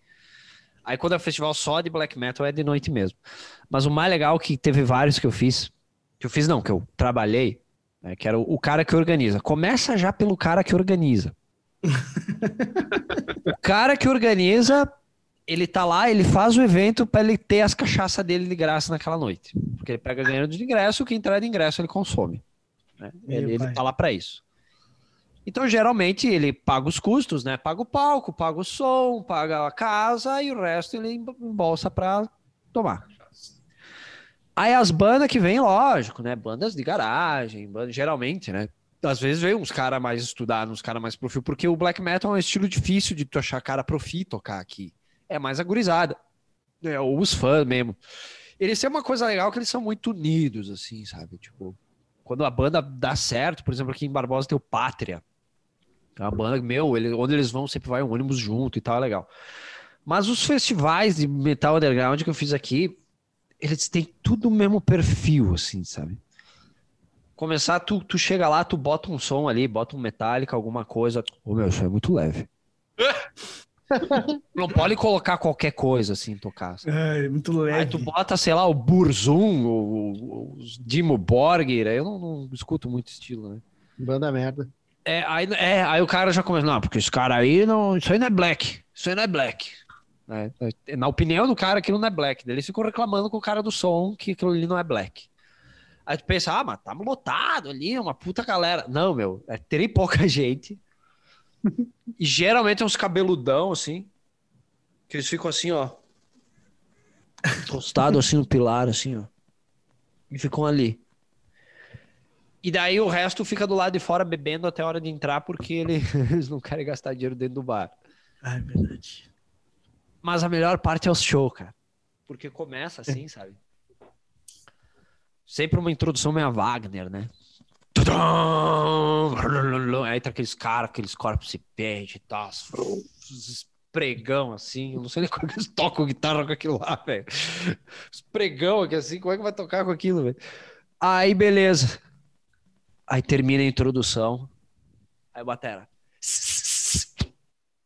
Aí quando é um festival só de black metal é de noite mesmo. Mas o mais legal é que teve vários que eu fiz, que eu fiz não, que eu trabalhei, né, que era o, o cara que organiza. Começa já pelo cara que organiza. *laughs* o cara que organiza, ele tá lá, ele faz o evento para ele ter as cachaças dele de graça naquela noite. Porque ele pega ganhando de ingresso, o que entrar de ingresso ele consome. né? Ele, ele tá lá para isso. Então, geralmente, ele paga os custos, né? Paga o palco, paga o som, paga a casa e o resto ele emb- embolsa para tomar. Aí as bandas que vêm, lógico, né? Bandas de garagem, bandas, geralmente, né? Às vezes vem uns caras mais estudados, uns caras mais profil, porque o black metal é um estilo difícil de tu achar cara profi tocar aqui. É mais agorizada. É, ou os fãs mesmo. Eles têm uma coisa legal que eles são muito unidos, assim, sabe? Tipo, quando a banda dá certo, por exemplo, aqui em Barbosa tem o Pátria. É uma banda, meu, ele, onde eles vão sempre vai um ônibus junto e tal, é legal. Mas os festivais de metal underground que eu fiz aqui, eles têm tudo o mesmo perfil, assim, sabe? Começar, tu, tu chega lá, tu bota um som ali, bota um Metallica, alguma coisa. Ô, meu, isso é muito leve. *laughs* Não pode colocar qualquer coisa assim, tocar. sabe? Ai, muito leve. Aí tu bota, sei lá, o Burzum, o, o, o Dimo Borgir, aí eu não, não escuto muito estilo, né? Banda merda. É aí, é, aí o cara já começa, não, porque esse cara aí, não, isso aí não é black, isso aí não é black. É, é, na opinião do cara, aquilo não é black. Daí Eles ficam reclamando com o cara do som que aquilo ali não é black. Aí tu pensa, ah, mas tá lotado ali, uma puta galera. Não, meu, é ter pouca *laughs* gente. e geralmente é uns cabeludão, assim. Que eles ficam assim, ó. Tostados assim no pilar, assim, ó. E ficam ali. E daí o resto fica do lado de fora bebendo até a hora de entrar, porque ele- *laughs* eles não querem gastar dinheiro dentro do bar. Ah, é verdade. Mas a melhor parte é o show, cara. Porque começa assim, sabe? Sempre uma introdução meio a Wagner, né? Aí entra aqueles caras, aqueles corpos se pede e tal. Os pregão assim. Eu não sei nem como é que eles tocam guitarra com aquilo lá, velho. Os pregão aqui assim, como é que vai tocar com aquilo, velho? Aí, beleza. Aí termina a introdução. Aí batera.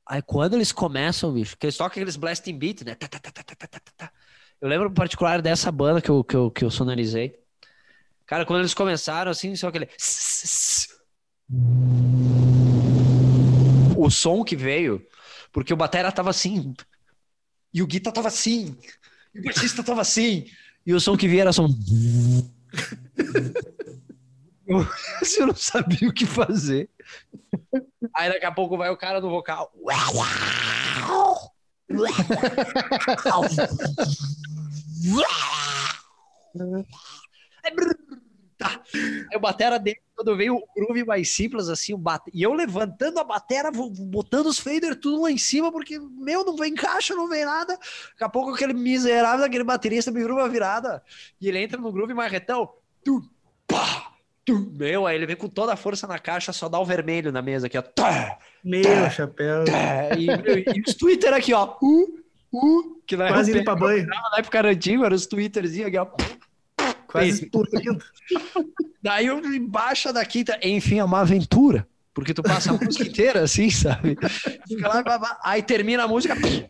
Aí quando eles começam, bicho, que eles tocam aqueles blasting beat, né? Tá, tá, tá. Eu lembro em particular dessa banda que eu, que eu, que eu sonorizei. Cara, quando eles começaram, assim, só aquele. O som que veio, porque o batera tava assim, e o guitar tava assim, e o baixista tava assim, e o som que vinha era som. *laughs* Eu, eu não sabia o que fazer. Aí daqui a pouco vai o cara no vocal. Aí o batera dele, quando veio o groove mais simples, assim, o bate... e eu levantando a batera, botando os fader tudo lá em cima, porque, meu, não vem caixa, não vem nada. Daqui a pouco aquele miserável daquele baterista me groove a virada, e ele entra no groove marretão, tum, tum, meu, aí ele vem com toda a força na caixa, só dá o vermelho na mesa aqui, ó. Tá, Meu chapéu. tá, e, e os Twitter aqui, ó. Uh, uh, que na Quase indo pra banho. na época era antigo, eram os Twitterzinhos aqui, ó. Quase explodindo. *laughs* Daí eu embaixo da quinta, enfim, é uma aventura. Porque tu passa a música inteira assim, sabe? Fica lá, blá, blá, aí termina a música. Muito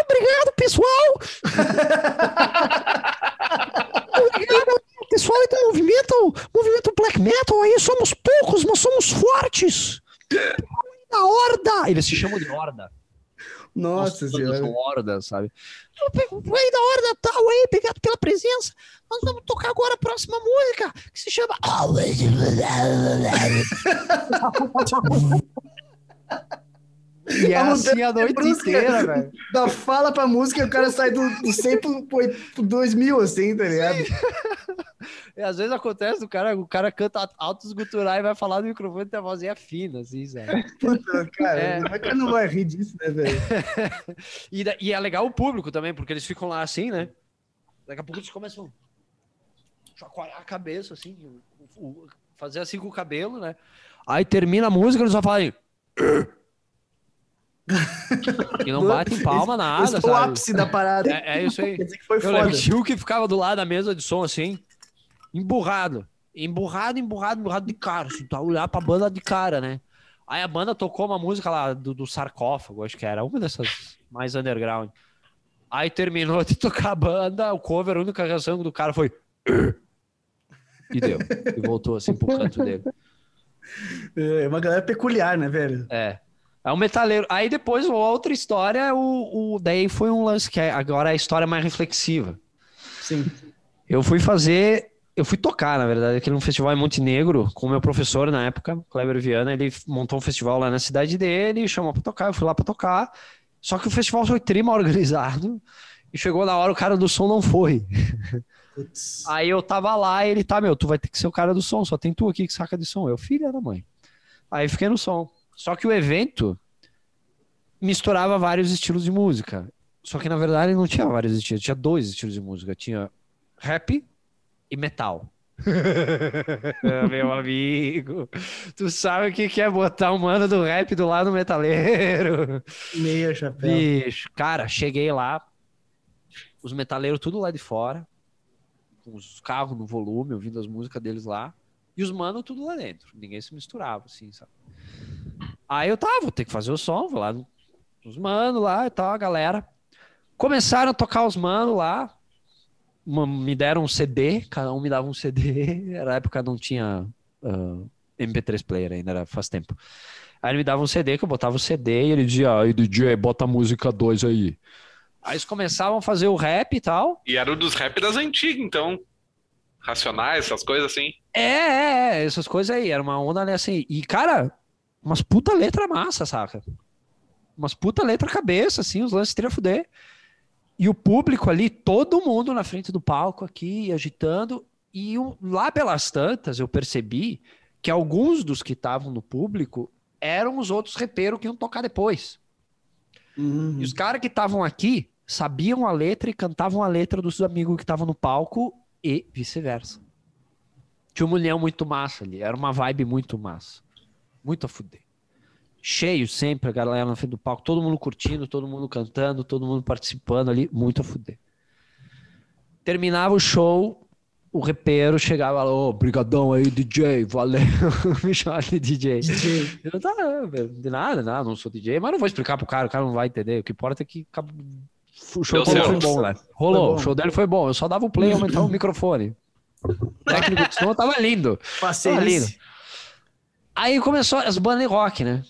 obrigado, pessoal! *laughs* obrigado, pessoal do movimento, movimento black metal. Aí somos poucos, mas somos fortes. Da horda! Eles se chamam de horda. Nossa Nós senhora. horda, sabe? Aí da horda tal aí, obrigado pela presença. Nós vamos tocar agora a próxima música, que se chama. *laughs* E é A assim a noite inteira, velho. Da fala pra música, o cara sai do, do 100 pro, pro, pro 2000, assim, tá ligado? *laughs* E às vezes acontece, o cara, o cara canta altos guturais e vai falar no microfone e tem a vozinha fina, assim, sabe? Puta, cara, É. como é que não vai rir disso, né, velho? *laughs* E, e é legal o público também, porque eles ficam lá assim, né? Daqui a pouco eles começam a chacoalhar a cabeça, assim, fazer assim com o cabelo, né? Aí termina a música, eles só falam. *clears throat* e não batem palma, nada, Esse foi o ápice da parada. É, é isso aí. Quer dizer que foi Eu foda. o que ficava do lado da mesa de som, assim, emburrado. Emburrado, emburrado, emburrado de cara. Assim, tá olhar pra banda de cara, né? Aí a banda tocou uma música lá do, do sarcófago, acho que era uma dessas mais underground. Aí terminou de tocar a banda, o cover, a única reação do cara foi. E deu. E voltou assim pro canto dele. É uma galera peculiar, né, velho? É. É um metaleiro. Aí depois, outra história, o, o, daí foi um lance que é- agora é a história mais reflexiva. Sim. Eu fui fazer. Eu fui tocar, na verdade, aquele um festival em Montenegro, com o meu professor na época, Kleber Viana. Ele montou um festival lá na cidade dele, chamou pra tocar, eu fui lá pra tocar. Só que o festival foi trima organizado. E chegou na hora, o cara do som não foi. Putz. Aí eu tava lá e ele tá, meu, tu vai ter que ser o cara do som, só tem tu aqui que saca de som. Eu, filha da mãe. Aí fiquei no som. Só que o evento misturava vários estilos de música. Só que na verdade não tinha vários estilos, tinha dois estilos de música. Tinha rap e metal. *laughs* Ah, Meu amigo, tu sabe o que que é botar um mano do rap do lado metaleiro? Meia chapéu. Bicho, cara, cheguei lá, os metaleiros tudo lá de fora, com os carros no volume, ouvindo as músicas deles lá, e os manos tudo lá dentro. Ninguém se misturava, assim, sabe? Aí eu tava, vou ter que fazer o som, vou lá no- nos manos lá e tal, a galera. Começaram a tocar os manos lá, uma- me deram um CD, cada um me dava um CD, era época não tinha ah, MP3 player ainda, era faz tempo. Aí ele me dava um CD, que eu botava o CD e ele dizia, aí DJ, bota a música 2 aí. Aí eles começavam a fazer o rap e tal. E era o dos rap das antigas, então. Racionais, essas coisas assim. É, é, é, essas coisas aí, era uma onda ali assim. E, cara, umas puta letra massa, saca? Umas puta letra cabeça, assim, os lances teria fuder. E o público ali, todo mundo na frente do palco aqui, agitando. E um, lá pelas tantas, eu percebi que alguns dos que estavam no público eram os outros repeiros que iam tocar depois. Uhum. E os caras que estavam aqui sabiam a letra e cantavam a letra dos amigos que estavam no palco e vice-versa. Tinha uma união muito massa ali, era uma vibe muito massa. Muito a fuder. Cheio sempre, a galera na frente do palco, todo mundo curtindo, todo mundo cantando, todo mundo participando ali, muito a fuder. Terminava o show, o repeiro chegava lá, ô, brigadão aí, DJ, valeu, *laughs* me chama de DJ. DJ. Eu tá, de nada, nada, não sou DJ, mas não vou explicar pro cara, o cara não vai entender. O que importa é que o show dele foi bom, né? Rolou, bom. o show dele foi bom. Eu só dava o play e aumentava o microfone. O *laughs* técnico de som tava lindo. Passei Ah, nisso. Aí começou as bandas rock, né?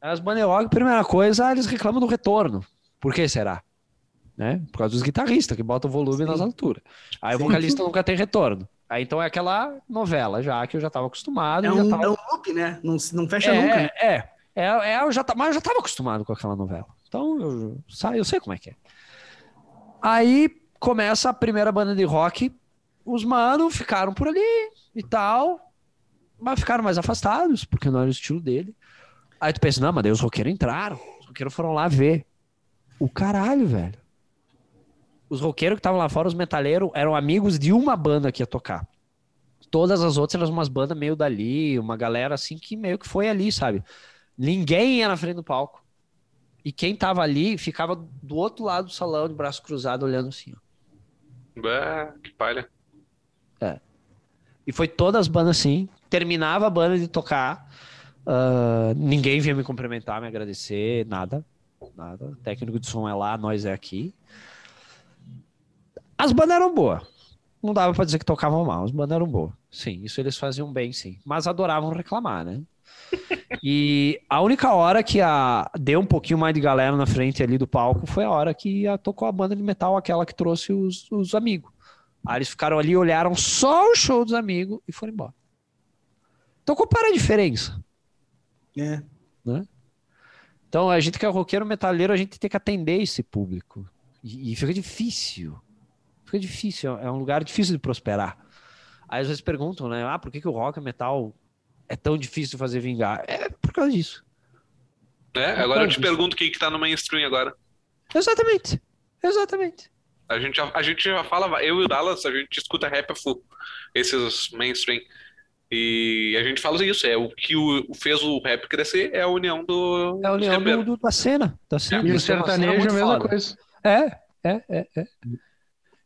As bandas rock, primeira coisa, eles reclamam do retorno. Por que será? Né? Por causa dos guitarristas que botam o volume nas alturas. Aí Sim. o vocalista nunca tem retorno. Aí então é aquela novela já que eu já tava acostumado. É um, tava... é um loop, né? Não, não fecha é, nunca. né? É, é, é, eu já, mas eu já tava acostumado com aquela novela. Então eu, eu sei como é que é. Aí começa a primeira banda de rock. Os mano ficaram por ali e tal, mas ficaram mais afastados, porque não era o estilo dele. Aí tu pensa, não, mas daí os roqueiros entraram. Os roqueiros foram lá ver. O caralho, velho. Os roqueiros que estavam lá fora, os metaleiros, eram amigos de uma banda que ia tocar. Todas as outras eram umas bandas meio dali, uma galera assim que meio que foi ali, sabe? Ninguém ia na frente do palco. E quem tava ali ficava do outro lado do salão, de braço cruzado, olhando assim. ó. Bah, que palha. E foi todas as bandas assim. Terminava a banda de tocar. ah, ninguém vinha me cumprimentar, me agradecer, nada. Nada. O técnico de som é lá, nós é aqui. As bandas eram boas. Não dava pra dizer que tocavam mal, as bandas eram boas. Sim, isso eles faziam bem, sim. Mas adoravam reclamar, né? E a única hora que a deu um pouquinho mais de galera na frente ali do palco foi a hora que a, tocou a banda de metal, aquela que trouxe os, os amigos. Aí eles ficaram ali, olharam só o show dos amigos e foram embora. Então qual para a diferença? É. Então a gente que é roqueiro metaleiro, a gente tem que atender esse público. E, e fica difícil. Fica difícil, é um lugar difícil de prosperar. Aí às vezes perguntam, né? Ah, por que, que o rock e o metal é tão difícil fazer vingar? É por causa disso. É, agora eu te pergunto o que tá no mainstream agora. Exatamente. Exatamente. A gente já, a gente já fala, eu e o Dallas, a gente escuta rap a full, esses mainstream. E a gente fala isso, é o que o, fez o rap crescer é a união do É a união do, do- da cena. Da cena. E o é uma cena sertanejo é a mesma coisa. É, é, é, é.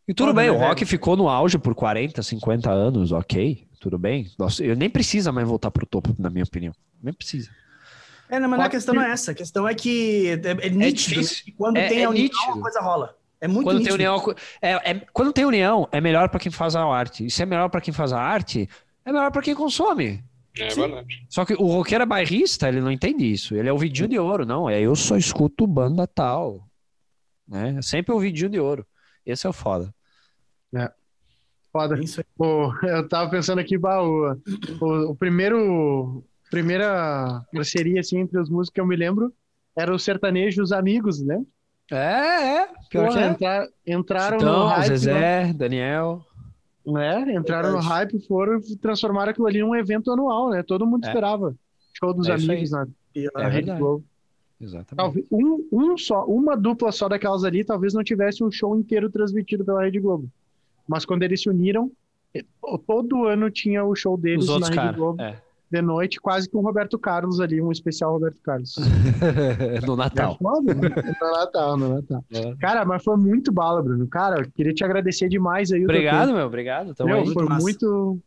E tudo Foda, bem, né, o rock velho? ficou no auge por 40, 50 anos, ok, tudo bem. Nossa, eu nem precisa mais voltar pro topo, na minha opinião. Nem precisa. É, não, mas a Rock- questão não é essa. A questão é que é, é nítido. né? difícil. que quando É- tem é a união, nítido. a coisa rola. É muito Quando tem, nítido. união, é, é- quando tem união, é melhor para quem faz a arte. E se é melhor para quem faz a arte, é melhor para quem consome. É Sim. verdade. Só que o roqueiro é bairrista, ele não entende isso. Ele é o vidinho de ouro, não. É eu só escuto banda tal. Né? É Sempre o vidinho de ouro. Esse é o foda. Foda. É Isso aí. Pô, eu tava pensando aqui, bah, o, o, o primeiro, primeira parceria assim, entre os músicos que eu me lembro era o sertanejo Os Amigos, né? É, é. Pior Porra, é. entra- entraram no Então, hype, Zezé, Daniel. né? Entraram no hype, foram e transformaram aquilo ali num evento anual, né? Todo mundo É. esperava. Show dos É amigos na, E, na É Rede. Globo. Exatamente. Talvez um, um só, uma dupla só daquelas ali, talvez não tivesse um show inteiro transmitido pela Rede Globo. Mas quando eles se uniram, eh, todo ano tinha o show deles Os na Rede. Globo É. de noite, quase com o Roberto Carlos ali, um especial Roberto Carlos. *laughs* no Natal. É foda, né? No Natal, no Natal. É. Cara, mas foi muito bala, Bruno. Cara, eu queria te agradecer demais aí Obrigado, meu. Obrigado. Tamo Meu, aí. foi massa. muito,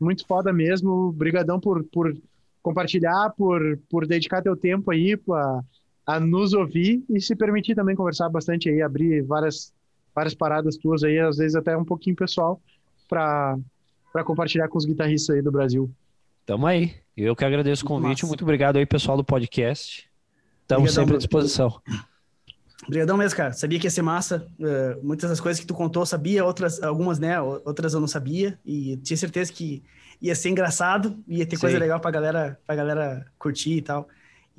muito foda mesmo. Obrigadão por, por compartilhar, por, por dedicar teu tempo aí pra, a nos ouvir e se permitir também conversar bastante aí, abrir várias, várias paradas tuas aí, às vezes até um pouquinho pessoal, pra compartilhar com os guitarristas aí do Brasil. Tamo aí. Eu que agradeço o Muito convite. massa. Muito obrigado aí, pessoal do podcast. Estamos Obrigadão, sempre à disposição. Obrigadão mesmo, cara. Sabia que ia ser massa. Eh, muitas das coisas que tu contou eu sabia, outras, algumas, né? Outras eu não sabia. E tinha certeza que ia ser engraçado, ia ter coisa Sim. legal pra galera, pra galera curtir e tal.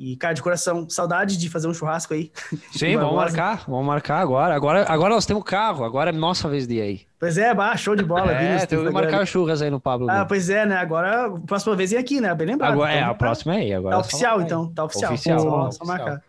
E, cara, de coração, saudade de fazer um churrasco aí. Sim, vamos *laughs* marcar, vamos marcar agora. Agora, agora nós temos carro, agora é nossa vez de ir aí. Pois é, bah, show de bola. É, tem que marcar churras aí no Pablo. Ah, pois é, né? Agora, a próxima vez é aqui, né? Bem lembrado. Agora, então, é, a próxima é aí. Agora tá oficial, então. Tá oficial. Oficial, só, oficial. só marcar.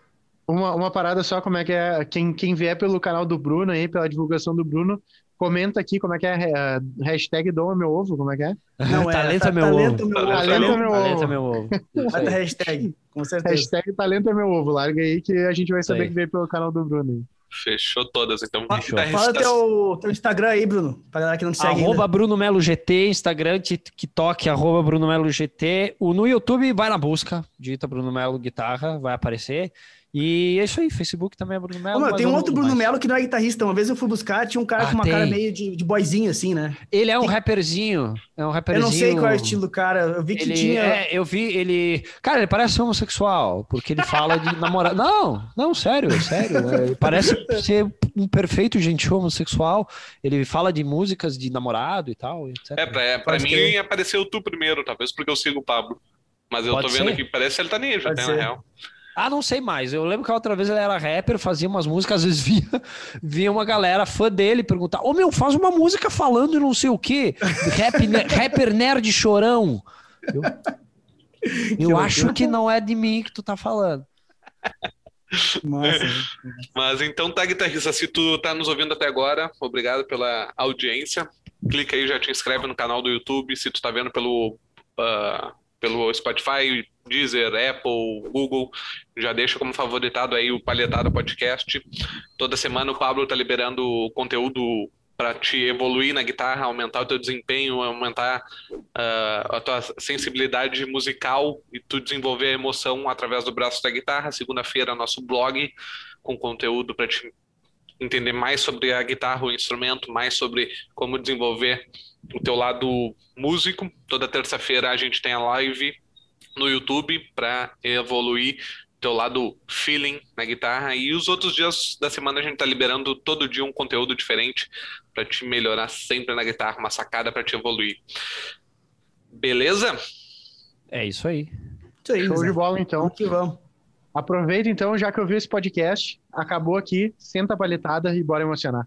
Uma, uma parada só, como é que é. Quem, quem vier pelo canal do Bruno aí, pela divulgação do Bruno, comenta aqui como é que é a hashtag Doma Meu Ovo, como é que é? Não, *laughs* é, talento tá- é meu talento ovo. meu ovo. Talento é meu ovo. Talento é meu ovo. Bota hashtag, com certeza. Hashtag Talento é Meu Ovo, larga aí que a gente vai saber que veio pelo canal do Bruno aí. Fechou todas, então. Fechou. Guitarrista- Fala teu, teu Instagram aí, Bruno, pra galera que não te segue Arroba ainda. Bruno Melo GT, Instagram, TikTok, arroba Bruno Melo GT. O, no YouTube, vai na busca, digita Bruno Melo Guitarra, vai aparecer. E é isso aí, Facebook também é Bruno Melo. Ô, tem eu um outro Bruno. Melo que não é guitarrista. Uma vez eu fui buscar, tinha um cara Ah, com uma cara tem. meio de, de boyzinho, assim, né? Ele é um rapperzinho, é um Eu rapperzinho. não sei qual é o estilo do cara. Eu vi que Ele, tinha. é, eu vi ele. Cara, ele parece homossexual, porque ele fala de namorar. *laughs* Não, não, sério, sério. é, Ele parece ser um perfeito gentil homossexual. Ele fala de músicas de namorado e tal, etc. É, pra, pra Pode mim crer. apareceu tu primeiro, talvez porque eu sigo o Pablo. Mas eu Pode tô vendo ser. aqui, parece sertanejo Pode até, ser. na real. Ah, não sei mais. Eu lembro que a outra vez ele era rapper, fazia umas músicas, às vezes *laughs* via, via uma galera fã dele perguntar: Ô meu, faz uma música falando não sei o quê. Rap, *laughs* rapper nerd chorão. Eu, *laughs* eu acho que não é de mim que tu tá falando. Massa. Mas então tá, guitarrista, se tu tá nos ouvindo até agora, obrigado pela audiência. Clica aí, já te inscreve no canal do YouTube. Se tu tá vendo pelo, ah, pelo Spotify, Deezer, Apple, Google, já deixa como favoritado aí o Palhetada Podcast. Toda semana o Pablo tá liberando conteúdo para te evoluir na guitarra, aumentar o teu desempenho, aumentar ah, a tua sensibilidade musical e tu desenvolver a emoção através do braço da guitarra. Segunda-feira, nosso blog com conteúdo para te entender mais sobre a guitarra, o instrumento, mais sobre como desenvolver o teu lado músico. Toda terça-feira a gente tem a live no YouTube para evoluir teu lado feeling na guitarra e os outros dias da semana a gente tá liberando todo dia um conteúdo diferente para te melhorar sempre na guitarra, uma sacada para te evoluir. Beleza? É isso aí. Isso aí, Show Zé. de bola, então. Vamos que vamos. Aproveita, então, já que eu vi esse podcast, acabou aqui, senta a palhetada e bora emocionar.